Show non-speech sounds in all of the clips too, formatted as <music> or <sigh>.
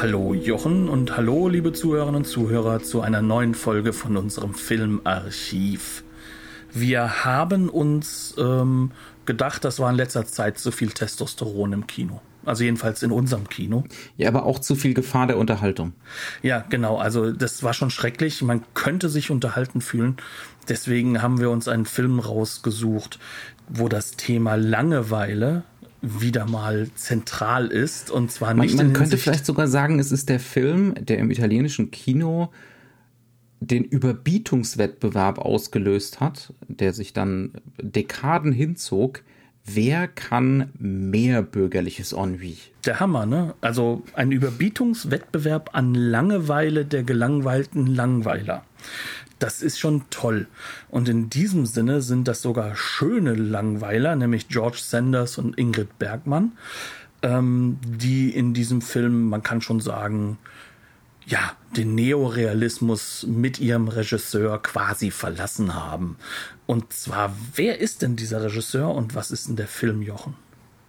Hallo Jochen und hallo liebe Zuhörerinnen und Zuhörer zu einer neuen Folge von unserem Filmarchiv. Wir haben uns ähm, gedacht, das war in letzter Zeit zu viel Testosteron im Kino. Also jedenfalls in unserem Kino. Ja, aber auch zu viel Gefahr der Unterhaltung. Ja, genau. Also das war schon schrecklich. Man könnte sich unterhalten fühlen. Deswegen haben wir uns einen Film rausgesucht, wo das Thema Langeweile wieder mal zentral ist. Und zwar nicht. Man, man könnte vielleicht sogar sagen, es ist der Film, der im italienischen Kino den Überbietungswettbewerb ausgelöst hat, der sich dann Dekaden hinzog. Wer kann mehr bürgerliches Ennui? Der Hammer, ne? Also ein Überbietungswettbewerb an Langeweile der gelangweilten Langweiler. Das ist schon toll. Und in diesem Sinne sind das sogar schöne Langweiler, nämlich George Sanders und Ingrid Bergmann, ähm, die in diesem Film, man kann schon sagen, ja, den Neorealismus mit ihrem Regisseur quasi verlassen haben. Und zwar, wer ist denn dieser Regisseur und was ist denn der Film, Jochen?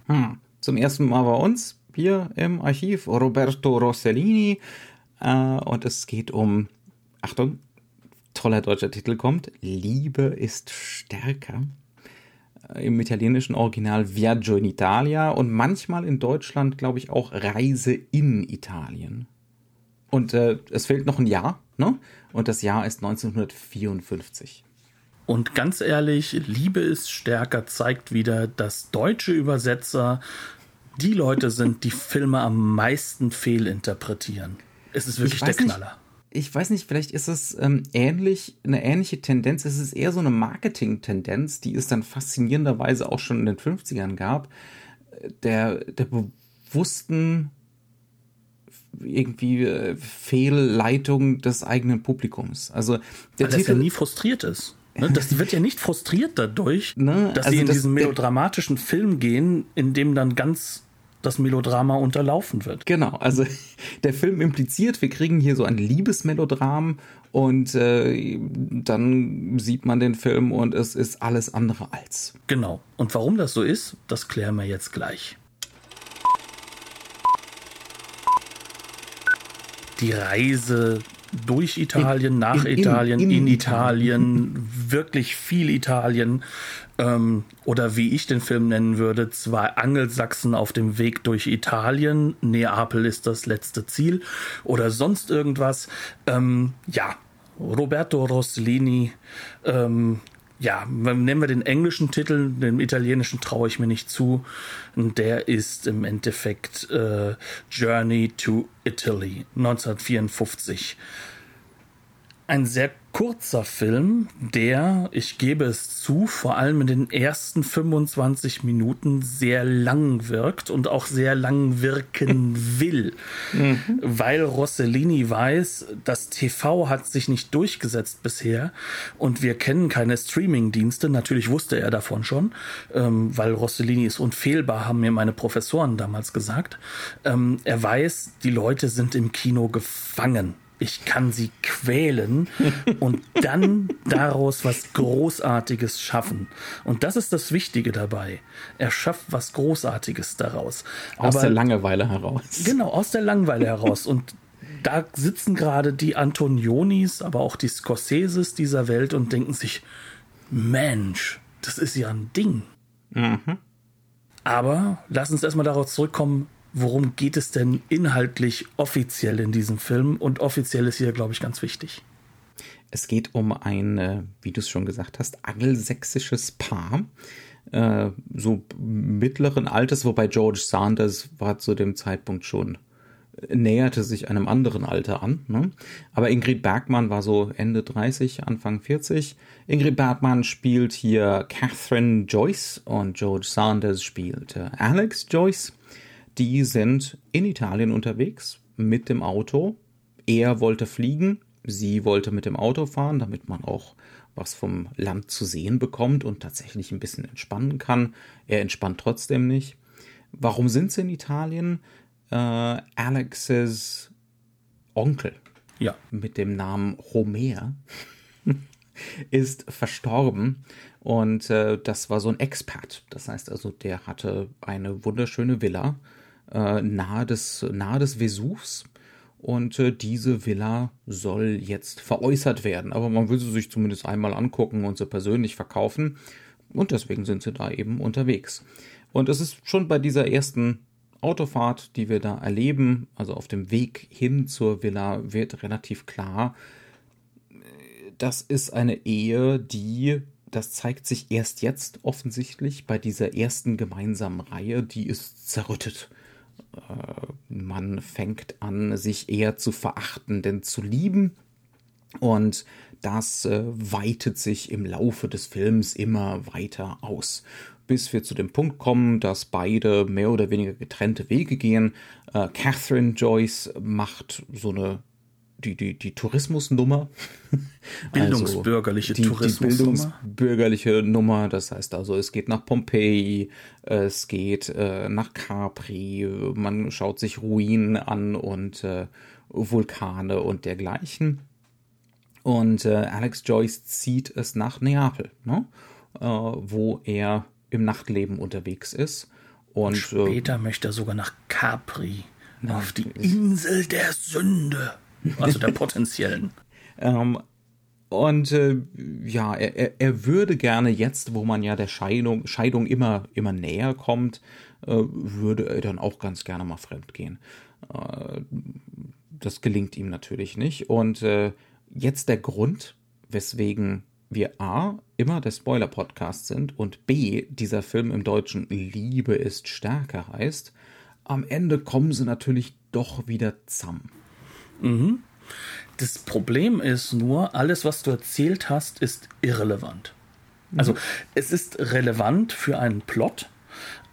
Hm. Zum ersten Mal bei uns hier im Archiv Roberto Rossellini. Äh, und es geht um, Achtung, toller deutscher Titel kommt, Liebe ist stärker. Äh, Im italienischen Original Viaggio in Italia und manchmal in Deutschland, glaube ich, auch Reise in Italien. Und äh, es fehlt noch ein Jahr, ne? Und das Jahr ist 1954. Und ganz ehrlich, Liebe ist stärker zeigt wieder, dass deutsche Übersetzer die Leute sind, die Filme am meisten fehlinterpretieren. Es ist wirklich der Knaller. Nicht, ich weiß nicht, vielleicht ist es ähm, ähnlich, eine ähnliche Tendenz. Es ist eher so eine Marketing-Tendenz, die es dann faszinierenderweise auch schon in den 50ern gab. Der, der bewussten irgendwie äh, Fehlleitung des eigenen Publikums. Also der Weil Titel ja nie frustriert ist. Ne? Das <laughs> wird ja nicht frustriert dadurch, ne? dass also sie in das, diesen melodramatischen Film gehen, in dem dann ganz das Melodrama unterlaufen wird. Genau, also <laughs> der Film impliziert, wir kriegen hier so ein Liebesmelodram und äh, dann sieht man den Film und es ist alles andere als. Genau. Und warum das so ist, das klären wir jetzt gleich. die Reise durch Italien, in, nach in, Italien, in, in Italien, Italien, wirklich viel Italien. Ähm, oder wie ich den Film nennen würde, zwei Angelsachsen auf dem Weg durch Italien. Neapel ist das letzte Ziel. Oder sonst irgendwas. Ähm, ja, Roberto Rossellini ähm, ja, nehmen wir den englischen Titel, den italienischen traue ich mir nicht zu. Der ist im Endeffekt äh, Journey to Italy 1954. Ein sehr kurzer Film, der, ich gebe es zu, vor allem in den ersten 25 Minuten sehr lang wirkt und auch sehr lang wirken <laughs> will. Mhm. Weil Rossellini weiß, das TV hat sich nicht durchgesetzt bisher und wir kennen keine Streaming-Dienste. Natürlich wusste er davon schon, ähm, weil Rossellini ist unfehlbar, haben mir meine Professoren damals gesagt. Ähm, er weiß, die Leute sind im Kino gefangen ich kann sie quälen und dann daraus was Großartiges schaffen. Und das ist das Wichtige dabei. Er schafft was Großartiges daraus. Aus Aber, der Langeweile heraus. Genau, aus der Langeweile heraus. Und da sitzen gerade die Antonionis, aber auch die Scorseses dieser Welt und denken sich, Mensch, das ist ja ein Ding. Mhm. Aber lass uns erstmal darauf zurückkommen, worum geht es denn inhaltlich offiziell in diesem Film? Und offiziell ist hier, glaube ich, ganz wichtig. Es geht um ein, äh, wie du es schon gesagt hast, angelsächsisches Paar. Äh, so mittleren Alters, wobei George Sanders war zu dem Zeitpunkt schon äh, näherte sich einem anderen Alter an. Ne? Aber Ingrid Bergmann war so Ende 30, Anfang 40. Ingrid Bergmann spielt hier Catherine Joyce und George Sanders spielt Alex Joyce die sind in Italien unterwegs mit dem Auto. Er wollte fliegen, Sie wollte mit dem Auto fahren, damit man auch was vom Land zu sehen bekommt und tatsächlich ein bisschen entspannen kann. Er entspannt trotzdem nicht. Warum sind sie in Italien? Äh, Alexes Onkel ja. mit dem Namen Homer <laughs> ist verstorben und äh, das war so ein Expat. Das heißt also, der hatte eine wunderschöne Villa äh, nahe, des, nahe des Vesuvs und äh, diese Villa soll jetzt veräußert werden. Aber man will sie sich zumindest einmal angucken und sie persönlich verkaufen. Und deswegen sind sie da eben unterwegs. Und es ist schon bei dieser ersten Autofahrt, die wir da erleben, also auf dem Weg hin zur Villa, wird relativ klar, das ist eine Ehe, die, das zeigt sich erst jetzt offensichtlich bei dieser ersten gemeinsamen Reihe, die ist zerrüttet. Äh, man fängt an, sich eher zu verachten, denn zu lieben. Und das äh, weitet sich im Laufe des Films immer weiter aus, bis wir zu dem Punkt kommen, dass beide mehr oder weniger getrennte Wege gehen. Äh, Catherine Joyce macht so eine die, die, die Tourismusnummer. <laughs> Bildungsbürgerliche also die, Tourismusnummer. Die bildungsbürgerliche Nummer, das heißt also, es geht nach Pompeji, es geht äh, nach Capri, man schaut sich Ruinen an und äh, Vulkane und dergleichen. Und äh, Alex Joyce zieht es nach Neapel, ne? Äh, wo er im Nachtleben unterwegs ist. Und, und äh, später möchte er sogar nach Capri, auf die Insel der Sünde. Also der potenziellen. <laughs> ähm, und äh, ja, er, er würde gerne jetzt, wo man ja der Scheidung, Scheidung immer, immer näher kommt, äh, würde er dann auch ganz gerne mal fremd gehen. Äh, das gelingt ihm natürlich nicht. Und äh, jetzt der Grund, weswegen wir A, immer der Spoiler-Podcast sind und B, dieser Film im Deutschen Liebe ist stärker heißt, am Ende kommen sie natürlich doch wieder zusammen. Mhm. Das Problem ist nur, alles, was du erzählt hast, ist irrelevant. Also es ist relevant für einen Plot.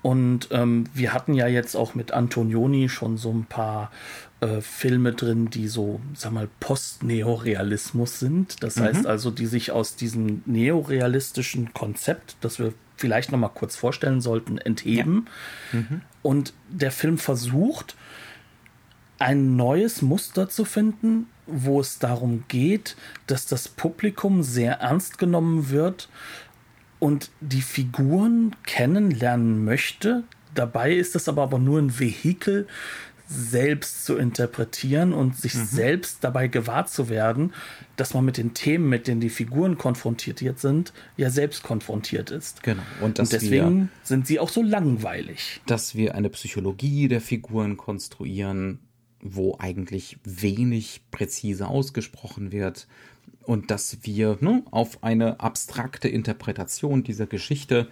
Und ähm, wir hatten ja jetzt auch mit Antonioni schon so ein paar äh, Filme drin, die so, sag mal, Post-Neorealismus sind. Das mhm. heißt also, die sich aus diesem neorealistischen Konzept, das wir vielleicht noch mal kurz vorstellen sollten, entheben. Ja. Mhm. Und der Film versucht, ein neues Muster zu finden, wo es darum geht, dass das Publikum sehr ernst genommen wird und die Figuren kennenlernen möchte. Dabei ist es aber, aber nur ein Vehikel, selbst zu interpretieren und sich mhm. selbst dabei gewahr zu werden, dass man mit den Themen, mit denen die Figuren konfrontiert sind, ja selbst konfrontiert ist. Genau. Und, und deswegen wir, sind sie auch so langweilig. Dass wir eine Psychologie der Figuren konstruieren, wo eigentlich wenig präzise ausgesprochen wird und dass wir ne, auf eine abstrakte Interpretation dieser Geschichte,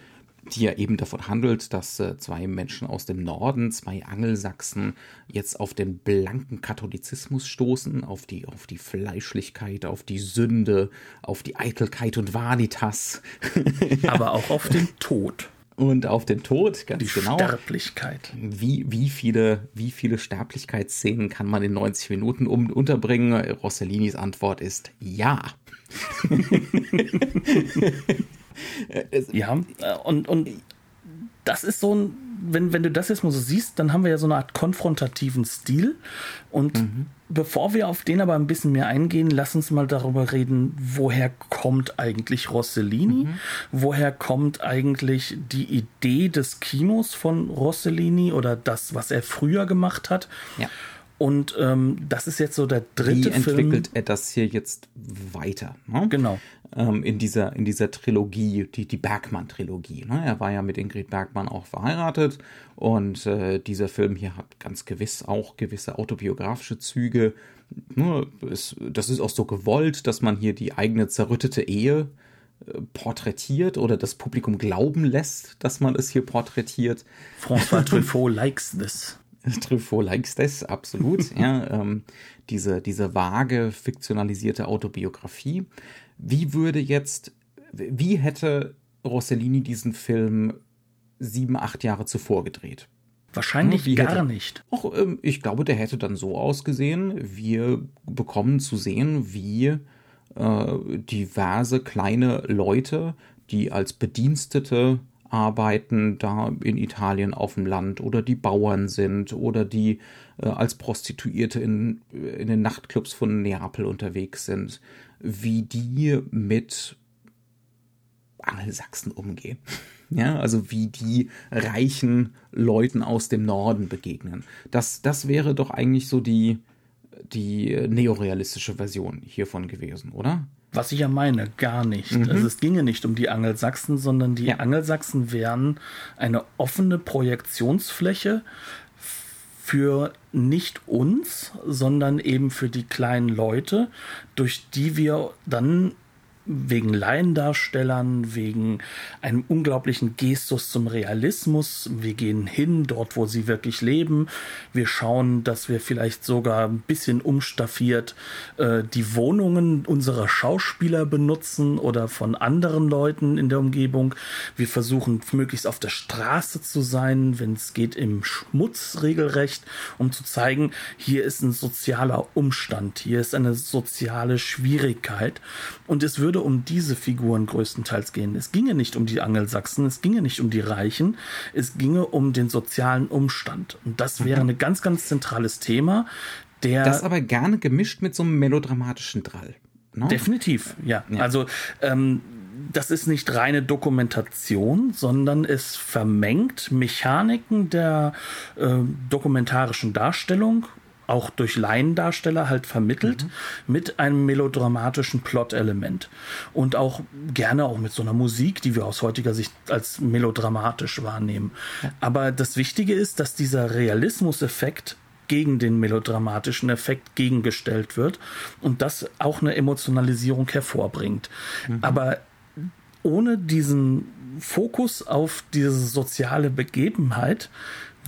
die ja eben davon handelt, dass äh, zwei Menschen aus dem Norden, zwei Angelsachsen, jetzt auf den blanken Katholizismus stoßen, auf die, auf die Fleischlichkeit, auf die Sünde, auf die Eitelkeit und Vanitas. Aber auch auf den Tod und auf den Tod, ganz die genau. Sterblichkeit. Wie, wie, viele, wie viele Sterblichkeitsszenen kann man in 90 Minuten um, unterbringen? Rossellinis Antwort ist ja. <laughs> ja, und, und das ist so ein, wenn, wenn du das jetzt mal so siehst, dann haben wir ja so eine Art konfrontativen Stil. Und mhm. bevor wir auf den aber ein bisschen mehr eingehen, lass uns mal darüber reden, woher kommt eigentlich Rossellini? Mhm. Woher kommt eigentlich die Idee des Kinos von Rossellini oder das, was er früher gemacht hat? Ja. Und ähm, das ist jetzt so der dritte Wie Film. entwickelt er das hier jetzt weiter? Ne? Genau. Ähm, in, dieser, in dieser Trilogie, die, die Bergmann-Trilogie. Ne? Er war ja mit Ingrid Bergmann auch verheiratet und äh, dieser Film hier hat ganz gewiss auch gewisse autobiografische Züge. Ne? Es, das ist auch so gewollt, dass man hier die eigene zerrüttete Ehe äh, porträtiert oder das Publikum glauben lässt, dass man es hier porträtiert. François <laughs> Truffaut likes this. <laughs> Truffaut likes das, absolut. <laughs> ja, ähm, diese, diese vage, fiktionalisierte Autobiografie. Wie würde jetzt, wie hätte Rossellini diesen Film sieben, acht Jahre zuvor gedreht? Wahrscheinlich Wie gar hätte- nicht. Auch, ähm, ich glaube, der hätte dann so ausgesehen, wir bekommen zu sehen, wie äh, diverse kleine Leute, die als Bedienstete arbeiten, da in Italien auf dem Land oder die Bauern sind oder die äh, als Prostituierte in, in den Nachtclubs von Neapel unterwegs sind, wie die mit Angelsachsen umgehen. <laughs> Ja, also wie die reichen Leuten aus dem Norden begegnen. Das, das wäre doch eigentlich so die, die neorealistische Version hiervon gewesen, oder? Was ich ja meine, gar nicht. Also es ginge nicht um die Angelsachsen, sondern die Ja. Angelsachsen wären eine offene Projektionsfläche für nicht uns, sondern eben für die kleinen Leute, durch die wir dann wegen Laiendarstellern, wegen einem unglaublichen Gestus zum Realismus. Wir gehen hin, dort, wo sie wirklich leben. Wir schauen, dass wir vielleicht sogar ein bisschen umstaffiert äh, die Wohnungen unserer Schauspieler benutzen oder von anderen Leuten in der Umgebung. Wir versuchen möglichst auf der Straße zu sein, wenn es geht im Schmutz regelrecht, um zu zeigen, hier ist ein sozialer Umstand, hier ist eine soziale Schwierigkeit. Und es würde um diese Figuren größtenteils gehen. Es ginge nicht um die Angelsachsen, es ginge nicht um die Reichen, es ginge um den sozialen Umstand. Und das wäre ein ganz, ganz zentrales Thema, der Das aber gerne gemischt mit so einem melodramatischen Drall. Ne? Definitiv, ja. Also ähm, das ist nicht reine Dokumentation, sondern es vermengt Mechaniken der äh, dokumentarischen Darstellung, auch durch Laiendarsteller halt vermittelt, mit einem melodramatischen Plot-Element. Und auch gerne auch mit so einer Musik, die wir aus heutiger Sicht als melodramatisch wahrnehmen. Aber das Wichtige ist, dass dieser Realismuseffekt gegen den melodramatischen Effekt gegengestellt wird und das auch eine Emotionalisierung hervorbringt. Aber ohne diesen Fokus auf diese soziale Begebenheit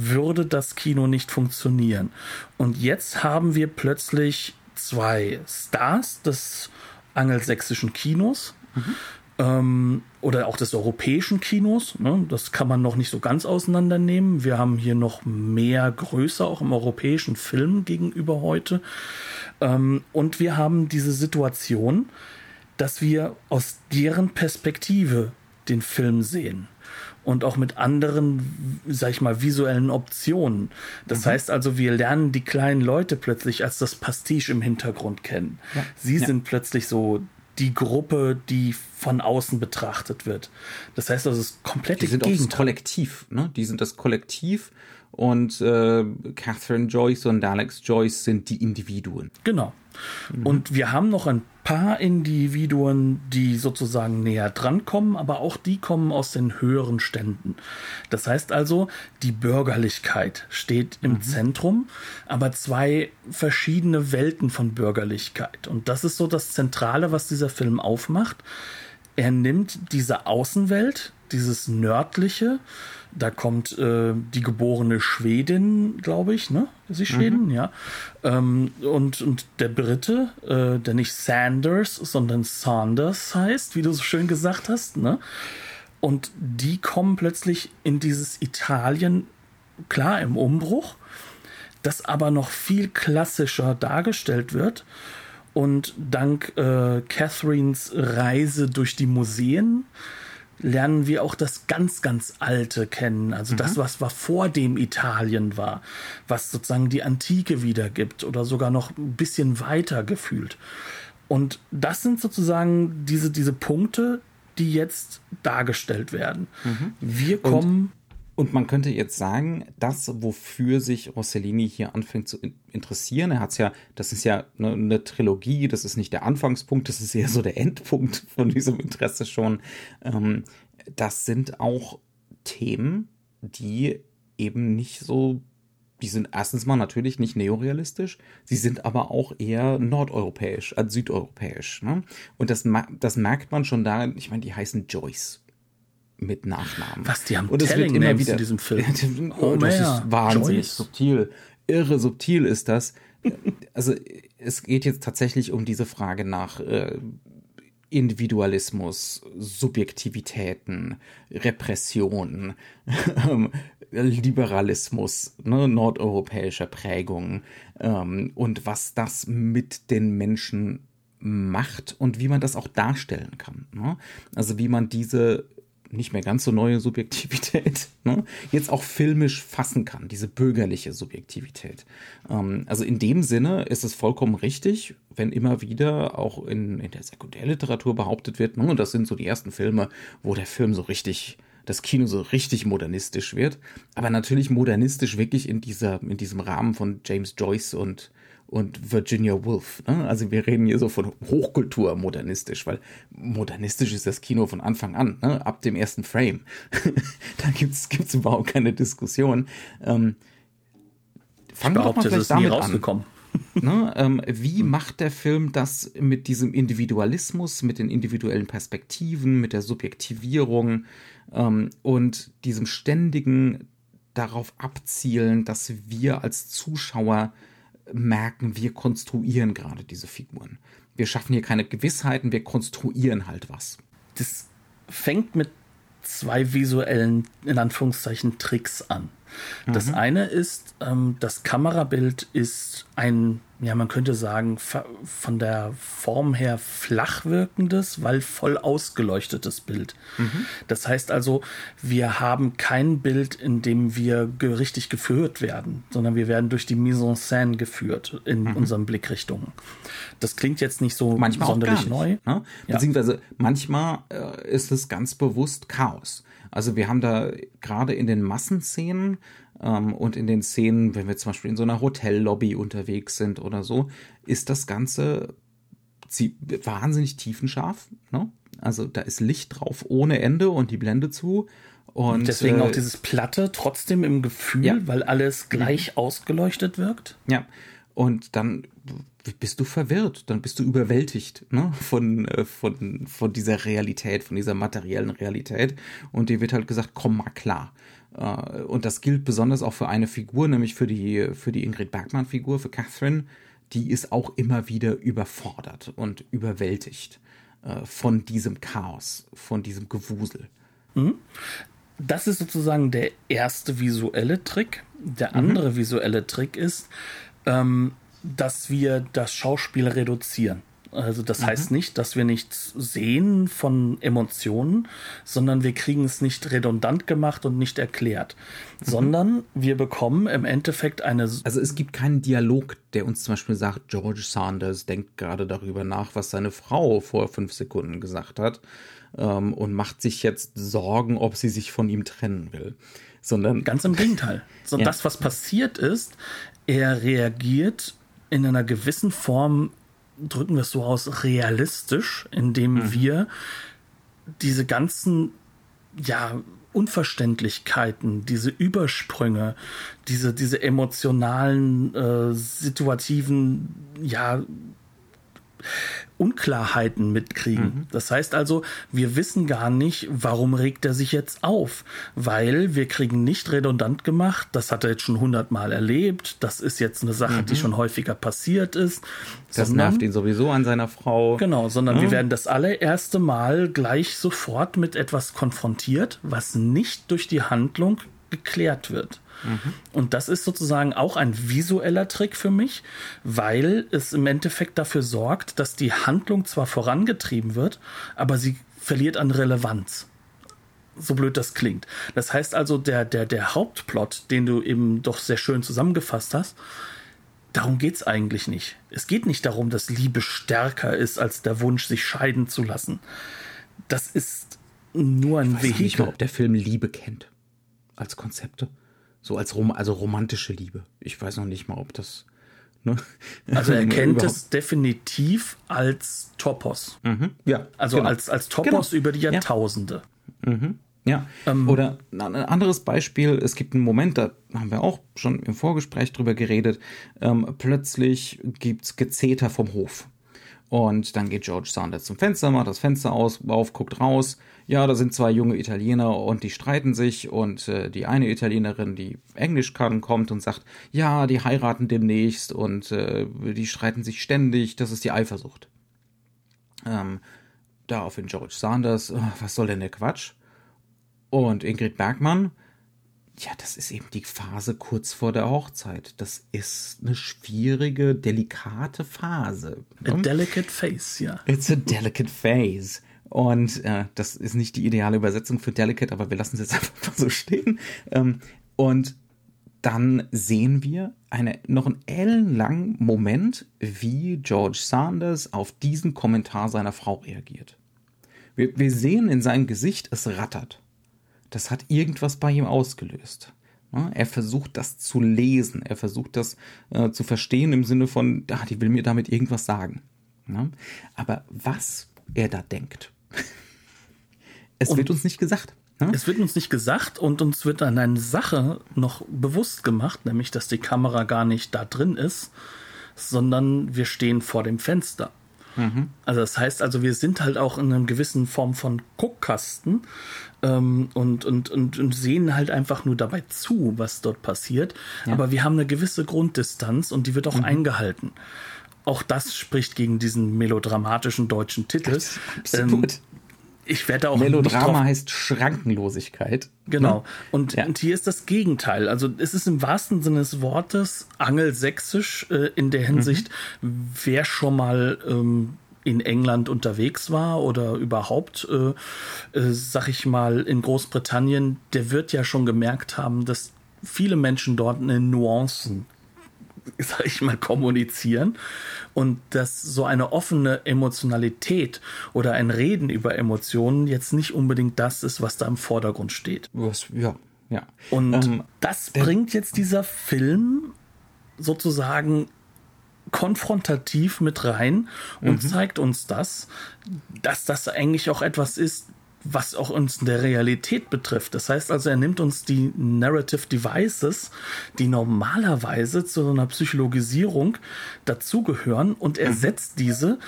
würde das Kino nicht funktionieren. Und jetzt haben wir plötzlich zwei Stars des angelsächsischen Kinos ähm, oder auch des europäischen Kinos. Ne? Das kann man noch nicht so ganz auseinandernehmen. Wir haben hier noch mehr Größe auch im europäischen Film gegenüber heute. Ähm, und wir haben diese Situation, dass wir aus deren Perspektive den Film sehen. Und auch mit anderen, sag ich mal, visuellen Optionen. Das heißt also, wir lernen die kleinen Leute plötzlich als das Pastiche im Hintergrund kennen. Sie Ja. sind plötzlich so die Gruppe, die von außen betrachtet wird. Das heißt also, es ist komplett Die sind auch das Kollektiv, ne? Die sind das Kollektiv und äh, Catherine Joyce und Alex Joyce sind die Individuen. Genau. Und wir haben noch ein paar Individuen, die sozusagen näher drankommen, aber auch die kommen aus den höheren Ständen. Das heißt also, die Bürgerlichkeit steht im Zentrum, aber zwei verschiedene Welten von Bürgerlichkeit. Und das ist so das Zentrale, was dieser Film aufmacht. Er nimmt diese Außenwelt, dieses nördliche, da kommt äh, die geborene Schwedin, glaube ich, ne? Ist sie Schweden? Ja. Ähm, und, und der Brite, äh, der nicht Sanders, sondern Saunders heißt, wie du so schön gesagt hast, ne? Und die kommen plötzlich in dieses Italien, klar im Umbruch, das aber noch viel klassischer dargestellt wird. Und dank äh, Catherines Reise durch die Museen lernen wir auch das ganz, ganz Alte kennen. Also das, was war vor dem Italien war, was sozusagen die Antike wiedergibt oder sogar noch ein bisschen weiter gefühlt. Und das sind sozusagen diese, diese Punkte, die jetzt dargestellt werden. Wir kommen. Und man könnte jetzt sagen, das, wofür sich Rossellini hier anfängt zu in- interessieren, er hat's ja, das ist ja eine, eine Trilogie, das ist nicht der Anfangspunkt, das ist eher so der Endpunkt von diesem Interesse schon. Ähm, das sind auch Themen, die eben nicht so, die sind erstens mal natürlich nicht neorealistisch, sie sind aber auch eher nordeuropäisch als südeuropäisch. Ne? Und das, das merkt man schon daran, ich meine, die heißen Joyce mit Nachnamen. Was, die haben Und es wird Telling immer Names wieder in diesem Film. <laughs> Oh, das Homer, ist wahnsinnig Joyce. subtil. Irre subtil ist das. Also es geht jetzt tatsächlich um diese Frage nach äh, Individualismus, Subjektivitäten, Repression, <laughs> ähm, Liberalismus, ne, nordeuropäischer Prägung ähm, und was das mit den Menschen macht und wie man das auch darstellen kann. Ne? Also wie man diese nicht mehr ganz so neue Subjektivität <laughs> ne, jetzt auch filmisch fassen kann, diese bürgerliche Subjektivität. Ähm, also in dem Sinne ist es vollkommen richtig, wenn immer wieder auch in, in der Sekundärliteratur behauptet wird, ne, und das sind so die ersten Filme, wo der Film so richtig das Kino so richtig modernistisch wird, aber natürlich modernistisch wirklich in dieser in diesem Rahmen von James Joyce und und Virginia Woolf. Ne? Also wir reden hier so von Hochkultur modernistisch, weil modernistisch ist das Kino von Anfang an, ne? ab dem ersten Frame. <laughs> da gibt's gibt's überhaupt keine Diskussion. Ähm, fangen wir doch mal vielleicht damit an. <laughs> Ne, ähm, wie macht der Film das mit diesem Individualismus, mit den individuellen Perspektiven, mit der Subjektivierung ähm, und diesem ständigen darauf abzielen, dass wir als Zuschauer merken, wir konstruieren gerade diese Figuren. Wir schaffen hier keine Gewissheiten, wir konstruieren halt was. Das fängt mit zwei visuellen, in Anführungszeichen, Tricks an. Das mhm. eine ist, ähm, das Kamerabild ist ein, ja, man könnte sagen, von der Form her flach wirkendes, weil voll ausgeleuchtetes Bild. Mhm. Das heißt also, wir haben kein Bild, in dem wir richtig geführt werden, sondern wir werden durch die Mise en scène geführt in mhm. unseren Blickrichtungen. Das klingt jetzt nicht so manchmal sonderlich nicht, neu. Ne? Beziehungsweise ja. manchmal äh, ist es ganz bewusst Chaos. Also wir haben da gerade in den Massenszenen ähm, und in den Szenen, wenn wir zum Beispiel in so einer Hotellobby unterwegs sind oder so, ist das Ganze wahnsinnig tiefenscharf. Ne? Also da ist Licht drauf ohne Ende und die Blende zu. Und, und deswegen äh, auch dieses Platte trotzdem im Gefühl, ja. weil alles gleich mhm. ausgeleuchtet wirkt. Ja. Und dann bist du verwirrt, dann bist du überwältigt ne? von, äh, von, von dieser Realität, von dieser materiellen Realität. Und dir wird halt gesagt, komm mal klar. Äh, und das gilt besonders auch für eine Figur, nämlich für die, für die Ingrid Bergmann-Figur, für Catherine. Die ist auch immer wieder überfordert und überwältigt äh, von diesem Chaos, von diesem Gewusel. Mhm. Das ist sozusagen der erste visuelle Trick. Der mhm. andere mhm. visuelle Trick ist, ähm, dass wir das Schauspiel reduzieren. Also das mhm. heißt nicht, dass wir nichts sehen von Emotionen, sondern wir kriegen es nicht redundant gemacht und nicht erklärt, mhm. sondern wir bekommen im Endeffekt eine. Also es gibt keinen Dialog, der uns zum Beispiel sagt, George Sanders denkt gerade darüber nach, was seine Frau vor fünf Sekunden gesagt hat ähm, und macht sich jetzt Sorgen, ob sie sich von ihm trennen will. Sondern ganz im Gegenteil. So, ja. Das, was passiert ist, er reagiert in einer gewissen Form, drücken wir es so aus, realistisch, indem mhm. wir diese ganzen, ja, Unverständlichkeiten, diese Übersprünge, diese, diese emotionalen, äh, situativen, ja, Unklarheiten mitkriegen. Mhm. Das heißt also, wir wissen gar nicht, warum regt er sich jetzt auf, weil wir kriegen nicht redundant gemacht, das hat er jetzt schon hundertmal erlebt, das ist jetzt eine Sache, mhm. die schon häufiger passiert ist. Das sondern, nervt ihn sowieso an seiner Frau. Genau, sondern mhm. wir werden das allererste Mal gleich sofort mit etwas konfrontiert, was nicht durch die Handlung geklärt wird. Mhm. Und das ist sozusagen auch ein visueller Trick für mich, weil es im Endeffekt dafür sorgt, dass die Handlung zwar vorangetrieben wird, aber sie verliert an Relevanz. So blöd das klingt. Das heißt also, der, der, der Hauptplot, den du eben doch sehr schön zusammengefasst hast, darum geht es eigentlich nicht. Es geht nicht darum, dass Liebe stärker ist als der Wunsch, sich scheiden zu lassen. Das ist nur ein ich weiß Vehikel. Nicht ob der Film Liebe kennt als Konzepte. So als Rom also romantische Liebe. Ich weiß noch nicht mal, ob das. Ne? <laughs> Also er <laughs> kennt es definitiv als Topos. Mhm. Ja. Also genau. als, als Topos genau. über die Jahrtausende. Ja. Mhm. Ja. Ähm, Oder ein anderes Beispiel, es gibt einen Moment, da haben wir auch schon im Vorgespräch drüber geredet, ähm, plötzlich es Gezeter vom Hof. Und dann geht George Sanders zum Fenster, macht das Fenster aus, auf, guckt raus. Ja, da sind zwei junge Italiener und die streiten sich und äh, die eine Italienerin, die Englisch kann, kommt und sagt, ja, die heiraten demnächst und äh, die streiten sich ständig, das ist die Eifersucht. Ähm, daraufhin George Sanders, oh, was soll denn der Quatsch? Und Ingrid Bergmann, ja, das ist eben die Phase kurz vor der Hochzeit. Das ist eine schwierige, delikate Phase. A delicate phase, ja. It's a delicate phase. Und äh, das ist nicht die ideale Übersetzung für delicate, aber wir lassen es jetzt <laughs> einfach so stehen. Ähm, und dann sehen wir eine, noch einen ellenlangen Moment, wie George Sanders auf diesen Kommentar seiner Frau reagiert. Wir, wir sehen in seinem Gesicht, es rattert. Das hat irgendwas bei ihm ausgelöst. Er versucht das zu lesen, er versucht das äh, zu verstehen im Sinne von, ah, die will mir damit irgendwas sagen. Aber was er da denkt, <laughs> es und wird uns nicht gesagt. Ja? Es wird uns nicht gesagt und uns wird dann eine Sache noch bewusst gemacht, nämlich dass die Kamera gar nicht da drin ist, sondern wir stehen vor dem Fenster. Mhm. Also das heißt also, wir sind halt auch in einer gewissen Form von Guckkasten ähm, und, und, und, und, sehen halt einfach nur dabei zu, was dort passiert. Ja. Aber wir haben eine gewisse Grunddistanz und die wird auch mhm. eingehalten. Auch das spricht gegen diesen melodramatischen deutschen Titel. Ähm, ich werde auch. Melodrama heißt Schrankenlosigkeit. Genau. Ne? Und, ja. und, hier ist das Gegenteil. Also es ist im wahrsten Sinne des Wortes angelsächsisch äh, in der Hinsicht, mhm. wer schon mal ähm, in England unterwegs war oder überhaupt, äh, äh, sag ich mal, in Großbritannien, der wird ja schon gemerkt haben, dass viele Menschen dort eine Nuancen <laughs> sag ich mal, kommunizieren und dass so eine offene Emotionalität oder ein Reden über Emotionen jetzt nicht unbedingt das ist, was da im Vordergrund steht. Was, ja, ja. Und ähm, das bringt jetzt dieser Film sozusagen konfrontativ mit rein und mhm. zeigt uns das, dass das eigentlich auch etwas ist, was auch uns in der Realität betrifft. Das heißt also, er nimmt uns die Narrative Devices, die normalerweise zu einer Psychologisierung dazugehören und ersetzt mhm. diese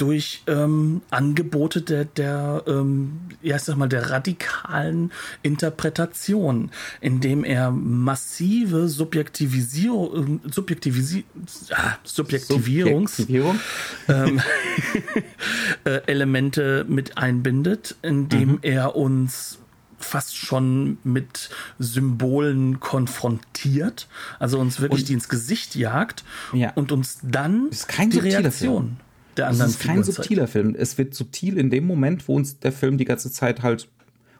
durch ähm, Angebote der, der ähm, ja, ich sag mal, der radikalen Interpretation, indem er massive Subjektivisierung, Subjektivisi ah, Subjektivierungs Subjektivierung. Ähm, <laughs> äh, Elemente mit einbindet, indem mhm. er uns fast schon mit Symbolen konfrontiert, also uns wirklich und, die ins Gesicht jagt ja. und uns dann die Reaktion. Film der anderen. Es ist kein subtiler Film. Es wird subtil in dem Moment, wo uns der Film die ganze Zeit halt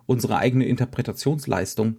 unsere eigene Interpretationsleistung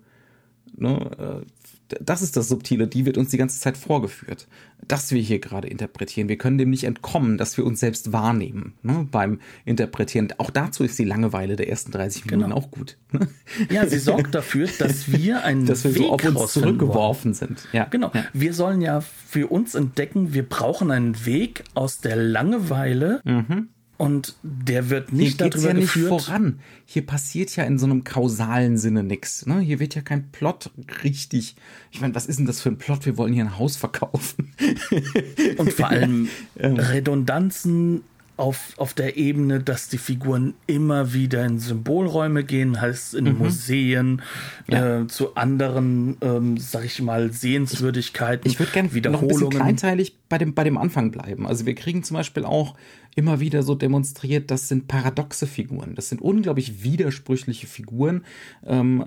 ne, äh, das ist das Subtile, die wird uns die ganze Zeit vorgeführt. Dass wir hier gerade interpretieren. Wir können dem nicht entkommen, dass wir uns selbst wahrnehmen ne, beim Interpretieren. Auch dazu ist die Langeweile der ersten 30 Minuten genau. auch gut. Ne? Ja, sie sorgt dafür, dass wir <laughs> einen dass wir Weg so auf uns zurückgeworfen wollen. sind. Ja. Genau. Ja. Wir sollen ja für uns entdecken, wir brauchen einen Weg aus der Langeweile. Mhm und der wird nicht Hier darüber ja nicht geführt. voran. Hier passiert ja in so einem kausalen Sinne nichts. Ne? Hier wird ja kein Plot richtig. Ich meine, was ist denn das für ein Plot? Wir wollen hier ein Haus verkaufen. Und vor allem. <laughs> Redundanzen auf, auf der Ebene, dass die Figuren immer wieder in Symbolräume gehen, heißt in mhm. Museen, ja. äh, zu anderen, ähm, sag ich mal, Sehenswürdigkeiten. Ich, ich würde gerne noch ein bisschen kleinteilig bei dem, bei dem Anfang bleiben. Also wir kriegen zum Beispiel auch immer wieder so demonstriert, das sind paradoxe Figuren. Das sind unglaublich widersprüchliche Figuren, ähm,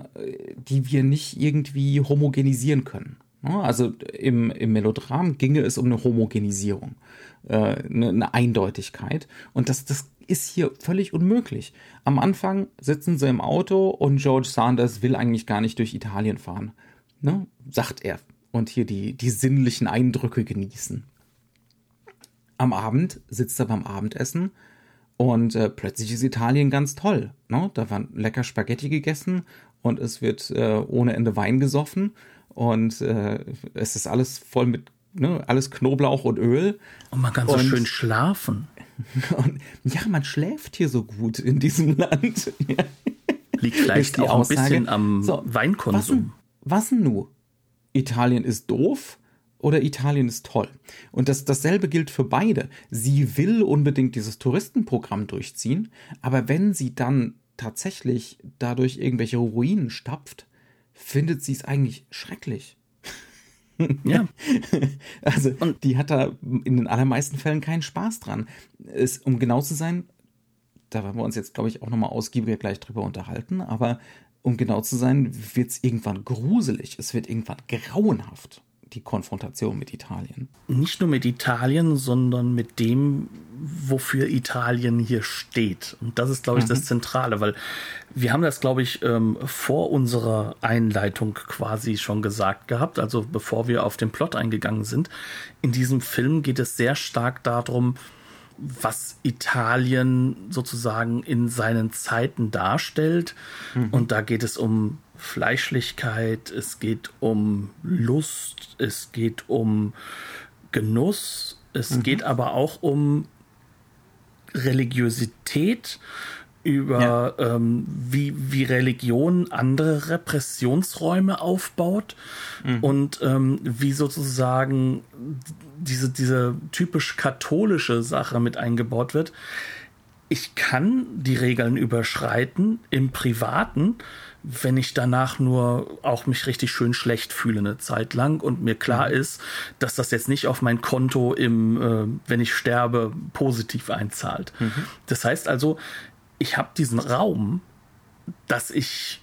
die wir nicht irgendwie homogenisieren können. Also im, im Melodram ginge es um eine Homogenisierung eine, eine Eindeutigkeit. Und das, das ist hier völlig unmöglich. Am Anfang sitzen sie im Auto und George Sanders will eigentlich gar nicht durch Italien fahren. Ne? Sagt er. Und hier die, die sinnlichen Eindrücke genießen. Am Abend sitzt er beim Abendessen und äh, plötzlich ist Italien ganz toll. Ne? Da waren lecker Spaghetti gegessen und es wird äh, ohne Ende Wein gesoffen und äh, es ist alles voll mit ne, alles Knoblauch und Öl. Und man kann so und, schön schlafen. <laughs> Und, ja, man schläft hier so gut in diesem Land. <laughs> Liegt vielleicht auch Aussage. ein bisschen am so, Weinkonsum. Was, denn nu? Italien ist doof oder Italien ist toll. Und das, dasselbe gilt für beide. Sie will unbedingt dieses Touristenprogramm durchziehen, aber wenn sie dann tatsächlich dadurch irgendwelche Ruinen stapft, findet sie es eigentlich schrecklich. <laughs> Ja. also, und die hat da in den allermeisten Fällen keinen Spaß dran. Es, um genau zu sein, da werden wir uns jetzt, glaube ich, auch nochmal ausgiebiger gleich drüber unterhalten, aber um genau zu sein, wird es irgendwann gruselig, es wird irgendwann grauenhaft die Konfrontation mit Italien. Nicht nur mit Italien, sondern mit dem, wofür Italien hier steht. Und das ist, glaube ich, mhm. das Zentrale, weil wir haben das, glaube ich, ähm, vor unserer Einleitung quasi schon gesagt gehabt, also bevor wir auf den Plot eingegangen sind. In diesem Film geht es sehr stark darum, was Italien sozusagen in seinen Zeiten darstellt. Mhm. Und da geht es um Fleischlichkeit, es geht um Lust, es geht um Genuss, es mhm. geht aber auch um Religiosität, über ja. ähm, wie, wie Religion andere Repressionsräume aufbaut mhm. und ähm, wie sozusagen diese, diese typisch katholische Sache mit eingebaut wird. Ich kann die Regeln überschreiten im Privaten, wenn ich danach nur auch mich richtig schön schlecht fühle eine Zeit lang und mir klar mhm. ist, dass das jetzt nicht auf mein Konto im, äh, wenn ich sterbe, positiv einzahlt. Mhm. Das heißt also, ich habe diesen Raum, dass ich